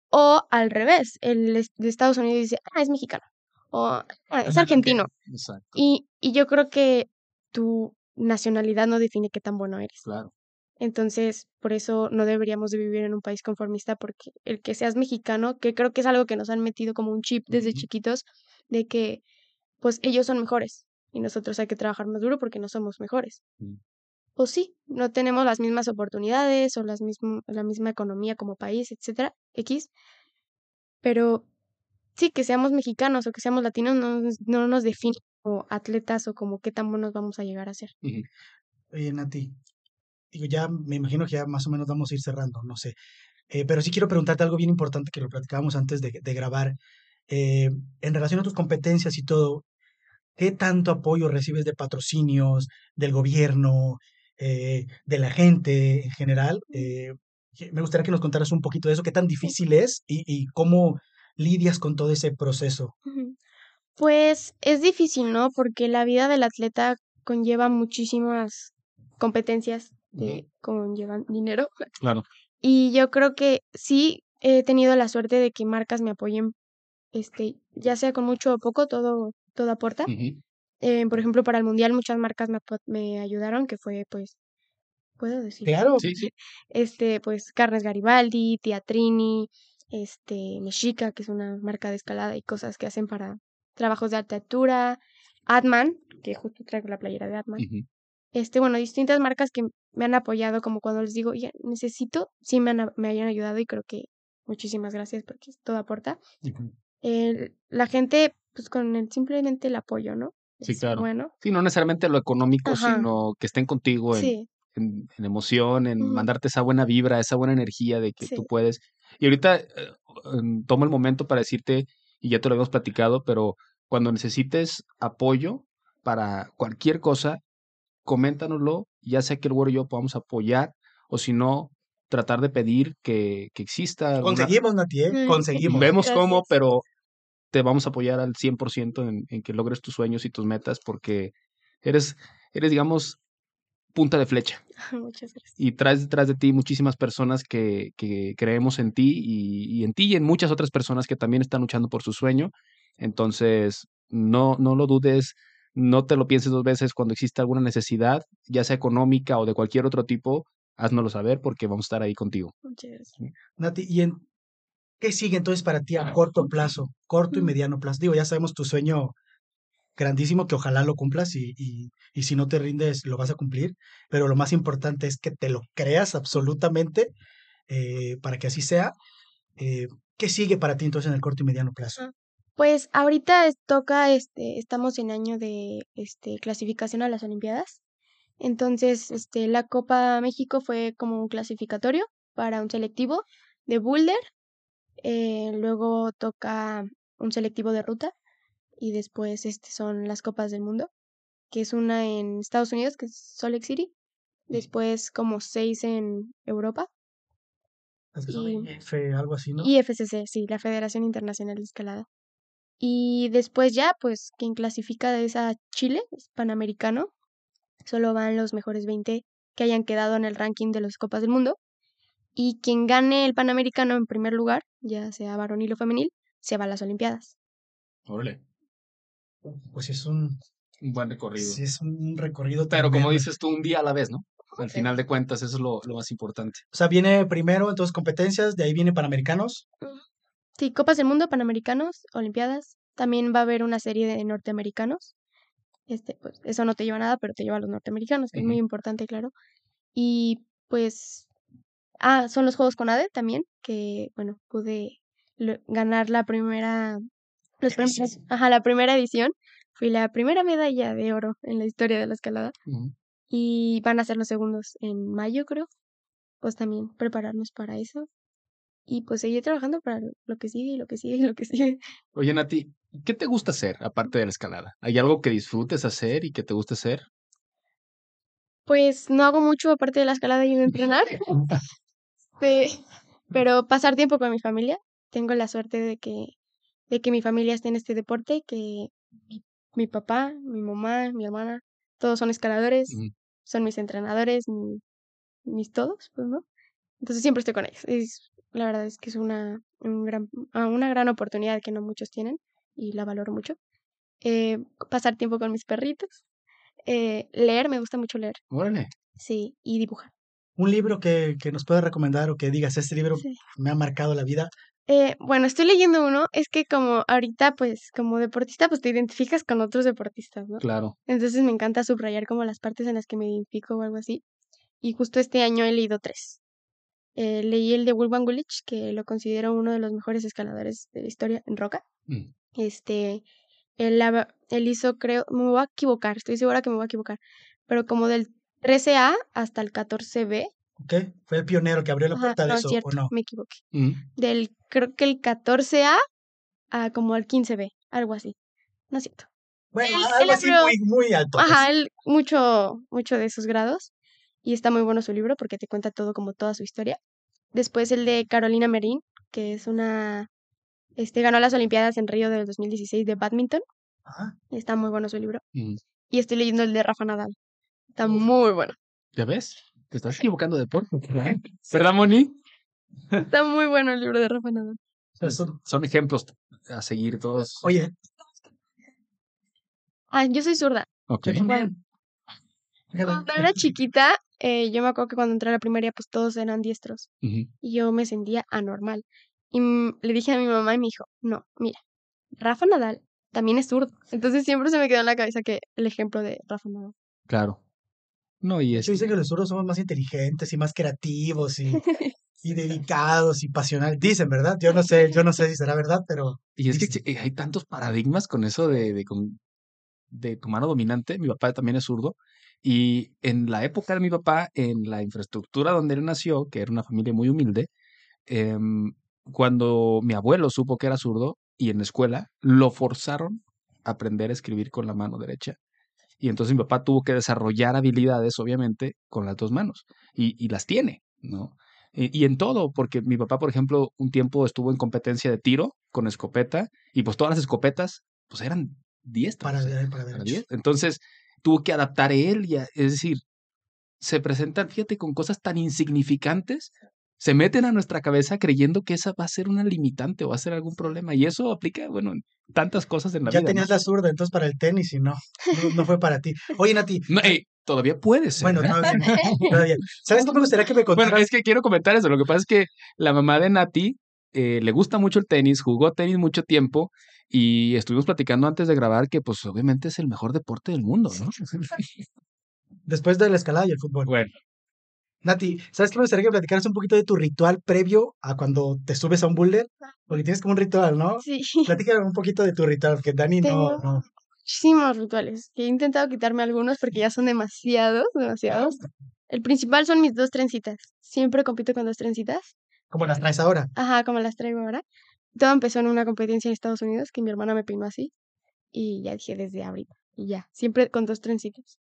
O al revés, el de Estados Unidos dice, ah, es mexicano. O "Ah, es argentino. Exacto, Y, y yo creo que tu nacionalidad no define qué tan bueno eres. claro. Entonces, por eso no deberíamos de vivir en un país conformista, porque el que seas mexicano, que creo que es algo que nos han metido como un chip desde chiquitos, de que pues ellos son mejores y nosotros hay que trabajar más duro porque no somos mejores. Mm. O sí, no tenemos las mismas oportunidades o las mismo- la misma economía como país, etcétera, X, pero sí, que seamos mexicanos o que seamos latinos no, nos- no nos define como atletas o como qué tan buenos vamos a llegar a ser. Ujú. Oye, Nati, digo, ya me imagino que ya más o menos vamos a ir cerrando, no sé. Eh, pero sí quiero preguntarte algo bien importante que lo platicábamos antes de, de grabar. Eh, en relación a tus competencias y todo, ¿qué tanto apoyo recibes de patrocinios, del gobierno, eh, de la gente en general? Me gustaría que nos contaras un poquito de eso, qué tan difícil es y, y cómo lidias con todo ese proceso. Pues es difícil, ¿no? Porque la vida del atleta conlleva muchísimas competencias que conllevan dinero. Claro. Y yo creo que sí he tenido la suerte de que marcas me apoyen, este, ya sea con mucho o poco, todo, todo aporta. Eh, por ejemplo, para el mundial muchas marcas me, ayudaron, que fue, pues, puedo decir, Claro, Sí, sí. este, pues, Carnes Garibaldi, Teatrini, este, Mexica, que es una marca de escalada y cosas que hacen para trabajos de alta altura, Atman, que justo traigo la playera de Atman. Este, bueno, distintas marcas que me han apoyado, como cuando les digo, ya necesito, sí me, han, me hayan ayudado y creo que muchísimas gracias porque todo aporta. La gente, pues con el, simplemente el apoyo, ¿no? Sí, Es claro. Bueno, Sí, no necesariamente lo económico, Ajá. sino que estén contigo en, sí, en, en emoción, en mandarte esa buena vibra, esa buena energía de que Sí. tú puedes. Y ahorita eh, tomo el momento para decirte, y ya te lo habíamos platicado, pero cuando necesites apoyo para cualquier cosa, coméntanoslo, ya sea que el güero y yo podamos apoyar, o si no, tratar de pedir que, que exista. alguna- conseguimos, Nati, ¿eh? Conseguimos. Vemos cómo, pero te vamos a apoyar al 100% en, en que logres tus sueños y tus metas porque eres, eres, digamos, punta de flecha muchas gracias. y traes detrás de ti muchísimas personas que, que creemos en ti y, y en ti y en muchas otras personas que también están luchando por su sueño. Entonces, no, no lo dudes, no te lo pienses dos veces cuando exista alguna necesidad, ya sea económica o de cualquier otro tipo, háznoslo saber porque vamos a estar ahí contigo. Muchas gracias. Nati, ¿y en qué sigue entonces para ti a corto plazo, corto y Mm. mediano plazo? Digo, ya sabemos tu sueño grandísimo, que ojalá lo cumplas y, y, y si no te rindes, lo vas a cumplir, pero lo más importante es que te lo creas absolutamente eh, para que así sea. Eh, ¿Qué sigue para ti entonces en el corto y mediano plazo? Pues ahorita es- toca, este, estamos en año de este, clasificación a las Olimpiadas. Entonces, este, la Copa México fue como un clasificatorio para un selectivo de boulder. eh, luego toca un selectivo de ruta. Y después este, son las Copas del Mundo, que es una en Estados Unidos, que es Salt Lake City. Después como seis en Europa. Que son y- IF, algo así, ¿no? Y FCC, sí, la Federación Internacional de Escalada. Y después ya, pues, quien clasifica es a Chile, es Panamericano. Solo van los mejores 20 que hayan quedado en el ranking de las Copas del Mundo. Y quien gane el Panamericano en primer lugar, ya sea varonil o femenil, se va a las Olimpiadas. Órale. Pues es un, Un buen recorrido. sí es un recorrido Pero como dices tú, un día a la vez, ¿no? Al final de cuentas, eso es lo, lo más importante. O sea, viene primero entonces competencias, de ahí viene Panamericanos. Sí, Copas del Mundo, Panamericanos, Olimpiadas. También va a haber una serie de norteamericanos. Este, pues, eso no te lleva a nada, pero te lleva a los norteamericanos, que es muy importante, claro. Y pues, ah, son los Juegos CONADE también, que, bueno, pude lo- ganar la primera, los ajá, la primera edición. Fui la primera medalla de oro en la historia de la escalada. Y van a ser los segundos en mayo, creo. Pues también prepararnos para eso. Y pues seguir trabajando para lo que sigue y lo que sigue y lo que sigue. Oye, Nati, ¿qué te gusta hacer aparte de la escalada? ¿Hay algo que disfrutes hacer y que te guste hacer? Pues no hago mucho aparte de la escalada y de entrenar. Pe- pero pasar tiempo con mi familia. Tengo la suerte de que, de que mi familia esté en este deporte, que mi, mi papá, mi mamá, mi hermana, todos son escaladores, son mis entrenadores, mi- mis todos, pues, ¿no? Entonces siempre estoy con ellos. Es, la verdad es que es una, un gran, ah, una gran oportunidad que no muchos tienen y la valoro mucho. Eh, pasar tiempo con mis perritos. Eh, leer, me gusta mucho leer, Órale. sí, y dibujar. Un libro que, que nos puedas recomendar o que digas, este libro Sí. me ha marcado la vida. Eh, bueno, estoy leyendo uno, es que como ahorita, pues, como deportista, pues te identificas con otros deportistas, ¿no? Claro. Entonces me encanta subrayar como las partes en las que me identifico o algo así. Y justo este año he leído tres. Eh, leí el de Wolfgang Gulich, que lo considero uno de los mejores escaladores de la historia en roca. Mm. Este, él, hizo, creo, me voy a equivocar, estoy segura que me voy a equivocar, pero como del 13A hasta el 14B. ¿Ok? Fue el pionero que abrió la puerta de no, eso, cierto, ¿o no? me equivoqué. Mm. Del, creo que el 14A a como el 15B, algo así. No es cierto. Bueno, él- algo él así abrió- muy, muy alto. pues. Ajá, él, mucho, mucho de esos grados. Y está muy bueno su libro porque te cuenta todo como toda su historia. Después el de Carolina Marín, que es una... Este, ganó las Olimpiadas en Río del 2016 de badminton. Ajá. Está muy bueno su libro. Mm, Y estoy leyendo el de Rafa Nadal. Está muy bueno. ¿Ya ves? Te estás equivocando de deporte. ¿Verdad, Moni? Está muy bueno el libro de Rafa Nadal. Son- Son ejemplos a seguir todos. Oye, Ah, yo soy zurda. Ok. Cuando era chiquita, eh, yo me acuerdo que cuando entré a la primaria, pues todos eran diestros. Ujú. Y yo me sentía anormal. Y le dije a mi mamá y me dijo, no, mira, Rafa Nadal también es zurdo. Entonces siempre se me quedó en la cabeza que el ejemplo de Rafa Nadal. Claro. No, y De es. hecho, dicen que los zurdos somos más inteligentes y más creativos y, y dedicados y pasionales. Dicen, ¿verdad? Yo no sé, yo no sé si será verdad, pero Y es que Dicen. eh, hay tantos paradigmas con eso de, de, con- de tu mano dominante. Mi papá también es zurdo. Y en la época de mi papá, en la infraestructura donde él nació, que era una familia muy humilde, em, cuando mi abuelo supo que era zurdo y en la escuela, lo forzaron a aprender a escribir con la mano derecha. Y entonces mi papá tuvo que desarrollar habilidades, obviamente, con las dos manos. Y, y las tiene, ¿no? Y, y en todo, porque mi papá, por ejemplo, un tiempo estuvo en competencia de tiro con escopeta, y pues todas las escopetas, pues eran diestras. para, para Para derechos. diez. Entonces, tuvo que adaptar él, y a- es decir, se presentan, fíjate, con cosas tan insignificantes, se meten a nuestra cabeza creyendo que esa va a ser una limitante o va a ser algún problema. Y eso aplica, bueno, en tantas cosas en la Ya vida. tenías ¿no? la zurda, entonces para el tenis y no, no, no fue para ti. Oye, Nati, No, ey, todavía puede ser. bueno, ¿eh? todavía, todavía. ¿Sabes qué me gustaría que me contaras? Bueno, es que quiero comentar eso. Lo que pasa es que la mamá de Nati eh, le gusta mucho el tenis, jugó tenis mucho tiempo y estuvimos platicando antes de grabar que pues obviamente es el mejor deporte del mundo, ¿no? Después de la escalada y el fútbol. Bueno, Nati, ¿sabes qué me gustaría que platicaras un poquito de tu ritual previo a cuando te subes a un boulder? Porque tienes como un ritual, ¿no? Sí, Platícame un poquito de tu ritual, porque Dani no, Tengo- no. muchísimos rituales. Que he intentado quitarme algunos porque ya son demasiados, demasiados. El principal son mis dos trencitas. Siempre compito con dos trencitas. ¿Cómo las traes ahora? Ajá, como las traigo ahora. Todo empezó en una competencia en Estados Unidos que mi hermana me peinó así. Y ya dije desde ahorita. Y ya, siempre con dos trencitas.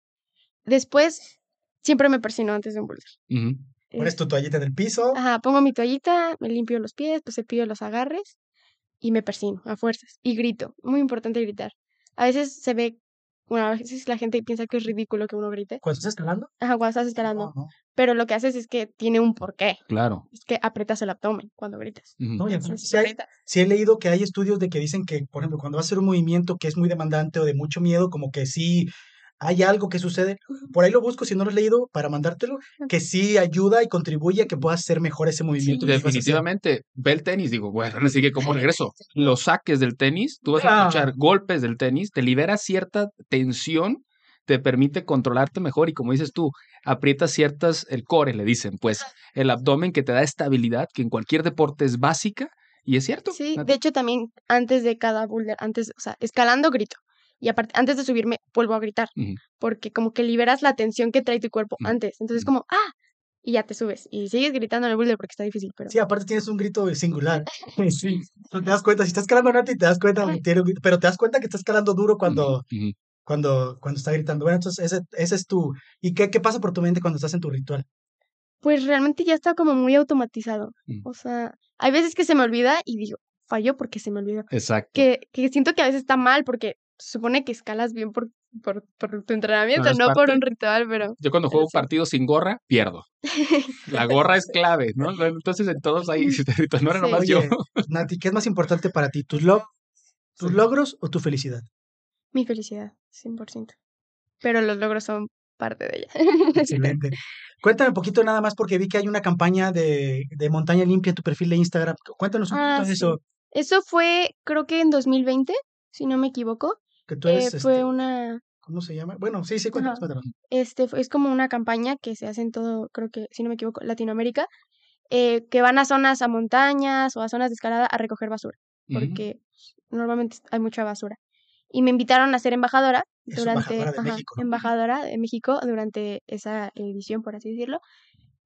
Después, siempre me persino antes de un boulder. ujú, Pones tu toallita en el piso. Ajá, pongo mi toallita, me limpio los pies, pues cepillo los agarres y me persino a fuerzas. Y grito. Muy importante gritar. A veces se ve, bueno, a veces la gente piensa que es ridículo que uno grite. ¿Cuando estás escalando? Ajá, cuando estás escalando. No, no. Pero lo que haces es que tiene un porqué. claro. Es que aprietas el abdomen cuando gritas. No, y Entonces, hay- sí he leído que hay estudios de que dicen que, por ejemplo, cuando vas a hacer un movimiento que es muy demandante o de mucho miedo, como que sí hay algo que sucede. Por ahí lo busco, si no lo has leído, para mandártelo, que sí ayuda y contribuye a que puedas hacer mejor ese movimiento. Definitivamente, ve el tenis, digo, bueno, así que como regreso, los saques del tenis, tú vas a Ah. escuchar golpes del tenis, te libera cierta tensión, te permite controlarte mejor y como dices tú, aprietas ciertas, el core le dicen, pues, el abdomen que te da estabilidad, que en cualquier deporte es básica, y es cierto. Sí, de hecho también antes de cada boulder, antes, o sea, escalando grito. Y aparte, antes de subirme, vuelvo a gritar. Porque como que liberas la tensión que trae tu cuerpo Ujú. antes. Entonces Ujú. como, ¡ah! Y ya te subes. Y sigues gritando en el boulder porque está difícil, pero... Sí, aparte tienes un grito singular. Sí. Te das cuenta, si estás escalando Nati, te das cuenta, que tiene un grito, pero te das cuenta que está escalando duro cuando, cuando, cuando está gritando. Bueno, entonces ese, ese es tu... ¿Y qué, qué pasa por tu mente cuando estás en tu ritual? Pues realmente ya está como muy automatizado. Mm. O sea, hay veces que se me olvida y digo, falló porque se me olvidó. Exacto. Que, que siento que a veces está mal porque se supone que escalas bien por, por, por tu entrenamiento, no por un ritual, pero... Yo cuando pero juego sí. partidos sin gorra, pierdo. La gorra es clave, ¿no? Entonces en todos ahí, no era Sí. nomás yo. Nati, ¿qué es más importante para ti? ¿Tus, log- tus logros o tu felicidad? Mi felicidad, 100%. Pero los logros son parte de ella. Excelente. Cuéntame un poquito nada más porque vi que hay una campaña de, de montaña limpia en tu perfil de Instagram. Cuéntanos un Ah, poquito de eso. Eso fue, creo que en 2020, si no me equivoco. Que tú Eh, eres, fue este, una, ¿cómo se llama? Bueno, sí, sí, cuéntanos, cuéntanos. este, es como una campaña que se hace en todo, creo que, si no me equivoco, Latinoamérica, eh, que van a zonas, a montañas o a zonas de escalada a recoger basura, porque normalmente hay mucha basura. Y me invitaron a ser embajadora Es durante, embajadora de ajá, México, ¿no? embajadora de México durante esa edición, por así decirlo,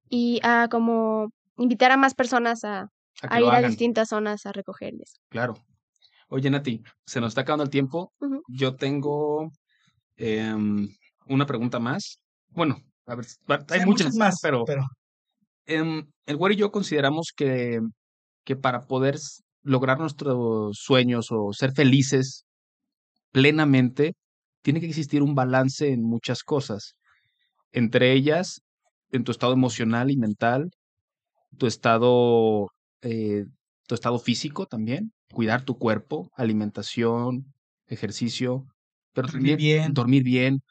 y a como invitar a más personas a, ir a distintas zonas a recoger y eso. Claro. Oye, Nati, se nos está acabando el tiempo. Yo tengo em, una pregunta más. Bueno, a ver, hay, Sí, muchas, más, pero pero em, el güero y yo consideramos que, que para poder lograr nuestros sueños o ser felices plenamente, tiene que existir un balance en muchas cosas. Entre ellas, en tu estado emocional y mental, tu estado, eh, tu estado físico también, cuidar tu cuerpo, alimentación, ejercicio, pero Dormir también bien. dormir bien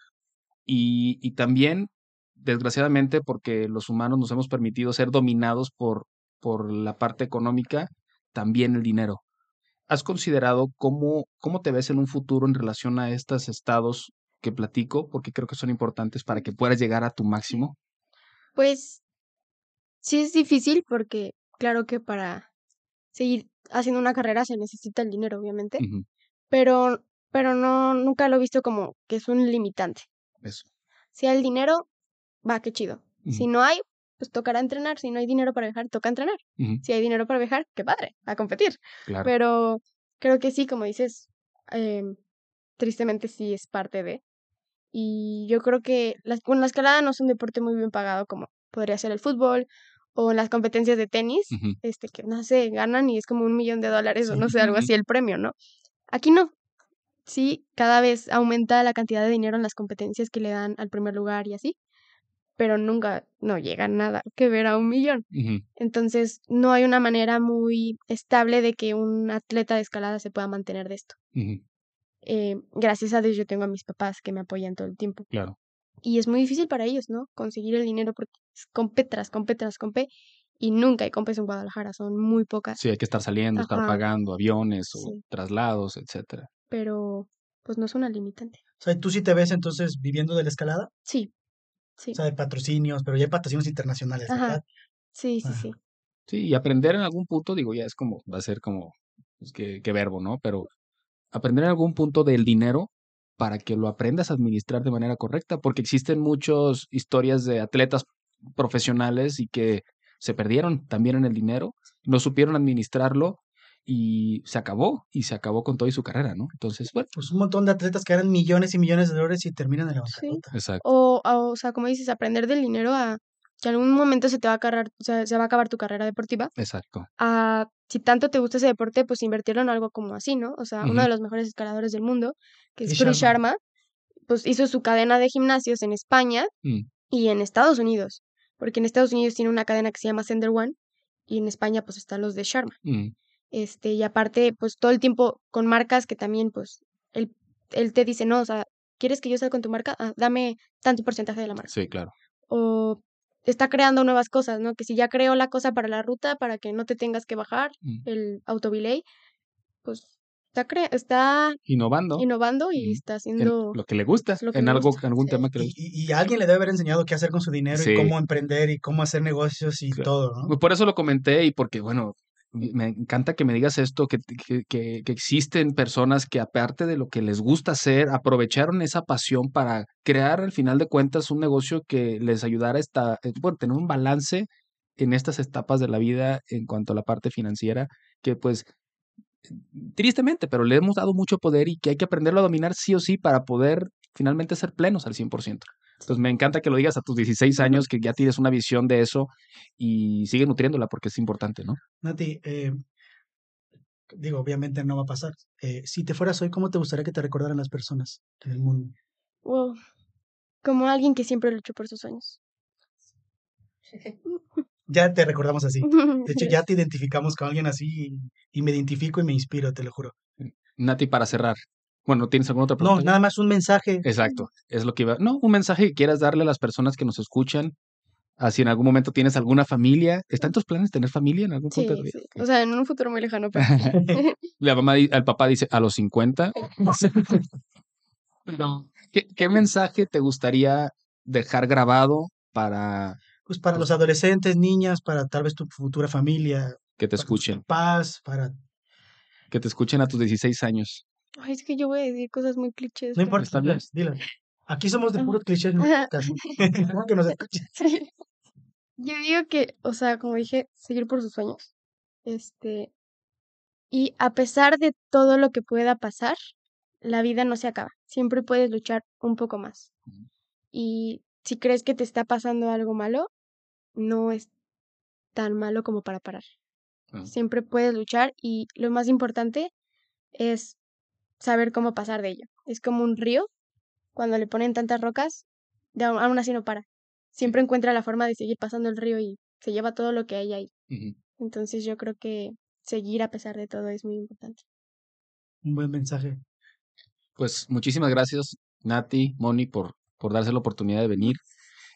y, y también, desgraciadamente, porque los humanos nos hemos permitido ser dominados por, por la parte económica, también el dinero. ¿Has considerado cómo, cómo te ves en un futuro en relación a estos estados que platico? Porque creo que son importantes para que puedas llegar a tu máximo. Pues sí es difícil porque claro que para seguir haciendo una carrera se necesita el dinero, obviamente, pero pero no nunca lo he visto como que es un limitante. Eso. Si hay el dinero, va, qué chido. Si no hay, pues tocará entrenar. Si no hay dinero para viajar, toca entrenar. Si hay dinero para viajar, qué padre, a competir. Claro. Pero creo que sí, como dices, em, tristemente sí es parte de. Y yo creo que la, bueno, la escalada no es un deporte muy bien pagado como podría ser el fútbol o las competencias de tenis, este que no sé, ganan y es como un millón de dólares o no sé, algo así el premio, ¿no? Aquí no. Sí, cada vez aumenta la cantidad de dinero en las competencias que le dan al primer lugar y así, pero nunca, no llega nada que ver a un millón. Entonces, no hay una manera muy estable de que un atleta de escalada se pueda mantener de esto. Eh, gracias a Dios yo tengo a mis papás que me apoyan todo el tiempo. Claro. Y es muy difícil para ellos, ¿no? Conseguir el dinero porque es compe tras compe tras compe y nunca hay compes en Guadalajara, son muy pocas. Sí, hay que estar saliendo, estar pagando aviones o Sí. traslados, etcétera. Pero pues no es una limitante. O sea, ¿tú sí te ves entonces viviendo de la escalada? Sí, sí. O sea, de patrocinios, pero ya hay patrocinios internacionales, Ajá. ¿verdad? Sí, sí, Ajá. sí. Sí, y aprender en algún punto, digo, ya es como, va a ser como, pues, qué, qué verbo, ¿no? Pero aprender en algún punto del dinero para que lo aprendas a administrar de manera correcta, porque existen muchas historias de atletas profesionales y que se perdieron también en el dinero, no supieron administrarlo y se acabó, y se acabó con toda su carrera, ¿no? Entonces, bueno, Pues un montón de atletas que ganan millones y millones de dólares y terminan en la Sí. bancarrota. exacto, O, o, o sea, como dices, aprender del dinero a que algún momento se te va a acabar, o sea, se va a acabar tu carrera deportiva. exacto. A si tanto te gusta ese deporte, pues invertirlo en algo como así, ¿no? O sea, uno de los mejores escaladores del mundo, que es Chris Sharma. Pues hizo su cadena de gimnasios en España Mm, y en Estados Unidos, porque en Estados Unidos tiene una cadena que se llama Sender One y en España pues están los de Sharma. mm, Este, y aparte, pues todo el tiempo con marcas que también, pues, él, él te dice, no, o sea, ¿quieres que yo salga con tu marca? Ah, dame tanto porcentaje de la marca. sí, claro. O está creando nuevas cosas, ¿no? Que si ya creó la cosa para la ruta, para que no te tengas que bajar Mm. el autobilay, pues está, cre- está Innovando innovando y Mm. está en haciendo lo que le gusta, lo que en le algo, gusta, algún sí. tema que le Y, gusta. y, y alguien le debe haber enseñado qué hacer con su dinero Sí. y cómo emprender y cómo hacer negocios y Claro. todo, ¿no? Por eso lo comenté y porque, bueno, me encanta que me digas esto, que, que, existen personas que aparte de lo que les gusta hacer, aprovecharon esa pasión para crear al final de cuentas un negocio que les ayudara a esta, eh, bueno, tener un balance en estas etapas de la vida en cuanto a la parte financiera, que pues tristemente, pero le hemos dado mucho poder y que hay que aprenderlo a dominar sí o sí para poder finalmente ser plenos al 100%. Entonces me encanta que lo digas a tus 16 años, que ya tienes una visión de eso y sigue nutriéndola porque es importante, ¿no? Nati, eh, digo, obviamente no va a pasar. Eh, si te fueras hoy, ¿cómo te gustaría que te recordaran las personas en el mundo? Wow. Como alguien que siempre luchó por sus sueños. Ya te recordamos así. De hecho, ya te identificamos con alguien así y, y me identifico y me inspiro, te lo juro. Nati, para cerrar. Bueno, ¿tienes alguna otra No, pregunta? nada más un mensaje. Exacto, es lo que iba. No, un mensaje que quieras darle a las personas que nos escuchan. Así en algún momento tienes alguna familia. ¿Está en tus planes tener familia en algún Sí, punto de tu vida? sí. O sea, en un futuro muy lejano, pero La mamá, el papá dice a los 50. Pero, ¿qué, qué mensaje te gustaría dejar grabado para Pues para los adolescentes, niñas, para tal vez tu futura familia, que te escuchen? papás, para... Que te escuchen a tus 16 años. Ay, es que yo voy a decir cosas muy clichés. No importa, Está bien. dilas. Aquí somos de puros clichés, no que nos escuchen. Sí. Yo digo que, o sea, como dije, seguir por sus sueños. Este. Y a pesar de todo lo que pueda pasar, la vida no se acaba. Siempre puedes luchar un poco más. Y si crees que te está pasando algo malo, no es, tan malo como para parar. Siempre puedes luchar y lo más importante es saber cómo pasar de ello. Es como un río, cuando le ponen tantas rocas, de aún, así no para. Siempre encuentra la forma de seguir pasando el río y se lleva todo lo que hay ahí. Entonces yo creo que seguir a pesar de todo es muy importante. Un buen mensaje. Pues muchísimas gracias, Nati, Moni, por, por darse la oportunidad de venir.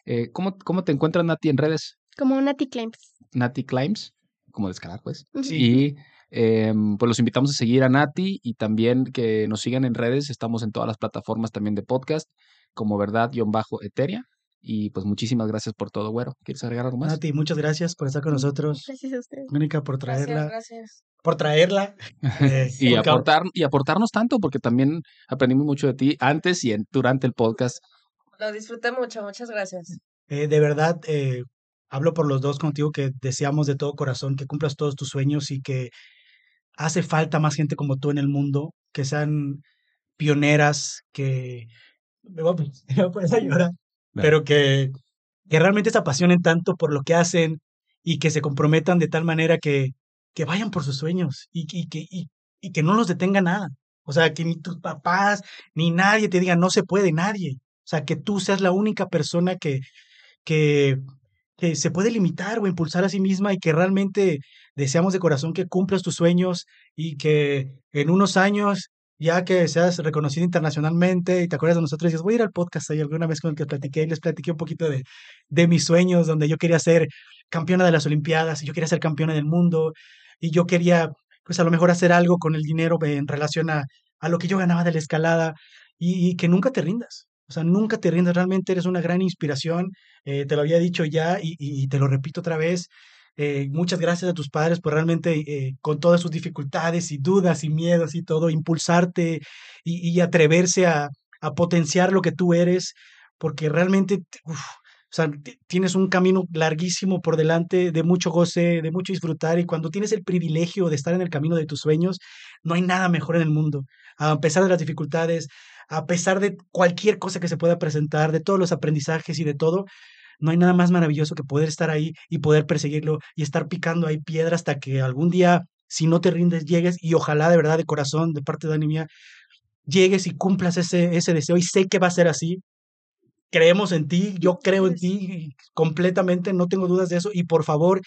Eh, ¿cómo, ¿Cómo te encuentras, Nati, en redes? Como Nati Claims. Nati Climbs, como de escalar, pues. Ujú. Sí. Y em, pues los invitamos a seguir a Nati y también que nos sigan en redes. Estamos en todas las plataformas también de podcast, como verdad-eteria. Y pues muchísimas gracias por todo, güero. ¿Quieres agregar algo más? Nati, muchas gracias por estar con nosotros. Gracias a ustedes. Mónica, por Gracias, traerla. gracias. Por traerla. eh, y, aportar, y aportarnos tanto, porque también aprendimos mucho de ti antes y en- durante el podcast. Lo disfruté mucho, muchas gracias. Eh, de verdad, eh, hablo por los dos contigo que deseamos de todo corazón que cumplas todos tus sueños y que hace falta más gente como tú en el mundo, que sean pioneras, que me voy a, poner a llorar, pero que, que realmente se apasionen tanto por lo que hacen y que se comprometan de tal manera que, que vayan por sus sueños y, y que, y, y que no los detenga nada. O sea, que ni tus papás ni nadie te diga no se puede, nadie. O sea, que tú seas la única persona que, que, que se puede limitar o impulsar a sí misma y que realmente deseamos de corazón que cumplas tus sueños y que en unos años, ya que seas reconocido internacionalmente y te acuerdas de nosotros, dices, voy a ir al podcast ahí alguna vez con el que platiqué y les platiqué un poquito de, de mis sueños, donde yo quería ser campeona de las Olimpiadas y yo quería ser campeona del mundo y yo quería, pues a lo mejor hacer algo con el dinero en relación a, a lo que yo ganaba de la escalada y, y que nunca te rindas. O sea, nunca te rindas, realmente eres una gran inspiración. eh, te lo había dicho ya y, te lo repito otra vez. eh, muchas gracias a tus padres por realmente, eh, con todas sus dificultades y dudas y miedos y todo, impulsarte y, atreverse a, a potenciar lo que tú eres, porque realmente, tienes un camino larguísimo por delante de mucho goce, de mucho disfrutar, y cuando tienes el privilegio de estar en el camino de tus sueños, no hay nada mejor en el mundo. A pesar de las dificultades, a pesar de cualquier cosa que se pueda presentar, de todos los aprendizajes y de todo, no hay nada más maravilloso que poder estar ahí y poder perseguirlo y estar picando ahí piedra hasta que algún día, si no te rindes, llegues y ojalá de verdad de corazón, de parte de Dani mía, llegues y cumplas ese, ese deseo. Y sé que va a ser así. Creemos en ti, yo creo en ti completamente, no tengo dudas de eso. Y por favor,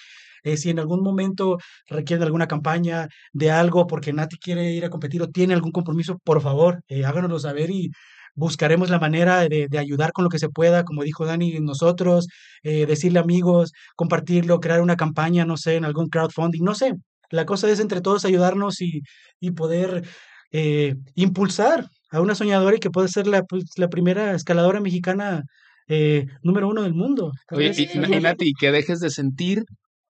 eh, si en algún momento requieren alguna campaña de algo porque Nati quiere ir a competir o tiene algún compromiso, por favor, eh, háganoslo saber y buscaremos la manera de, de ayudar con lo que se pueda, como dijo Dani, nosotros, eh, decirle amigos, compartirlo, crear una campaña, no sé, en algún crowdfunding, no sé. La cosa es entre todos ayudarnos y, y poder eh, impulsar a una soñadora y que puede ser la, pues, la primera escaladora mexicana eh, número uno del mundo. Oye, y- y que dejes de sentir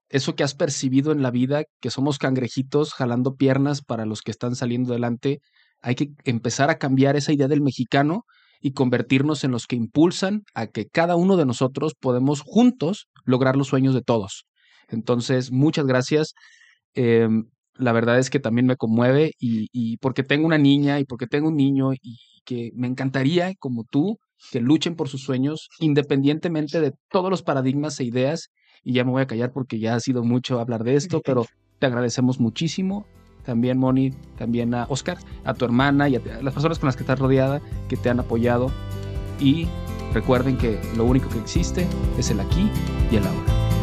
eso que has percibido en la vida, que somos cangrejitos jalando piernas para los que están saliendo adelante. Hay que empezar a cambiar esa idea del mexicano y convertirnos en los que impulsan a que cada uno de nosotros podemos juntos lograr los sueños de todos. Entonces, muchas gracias. Em, la verdad es que también me conmueve y, y porque tengo una niña y porque tengo un niño y que me encantaría, como tú, que luchen por sus sueños independientemente de todos los paradigmas e ideas. Y ya me voy a callar porque ya ha sido mucho hablar de esto, pero te agradecemos muchísimo. También, Moni, también a Oscar, a tu hermana y a, a las personas con las que estás rodeada que te han apoyado. Y recuerden que lo único que existe es el aquí y el ahora.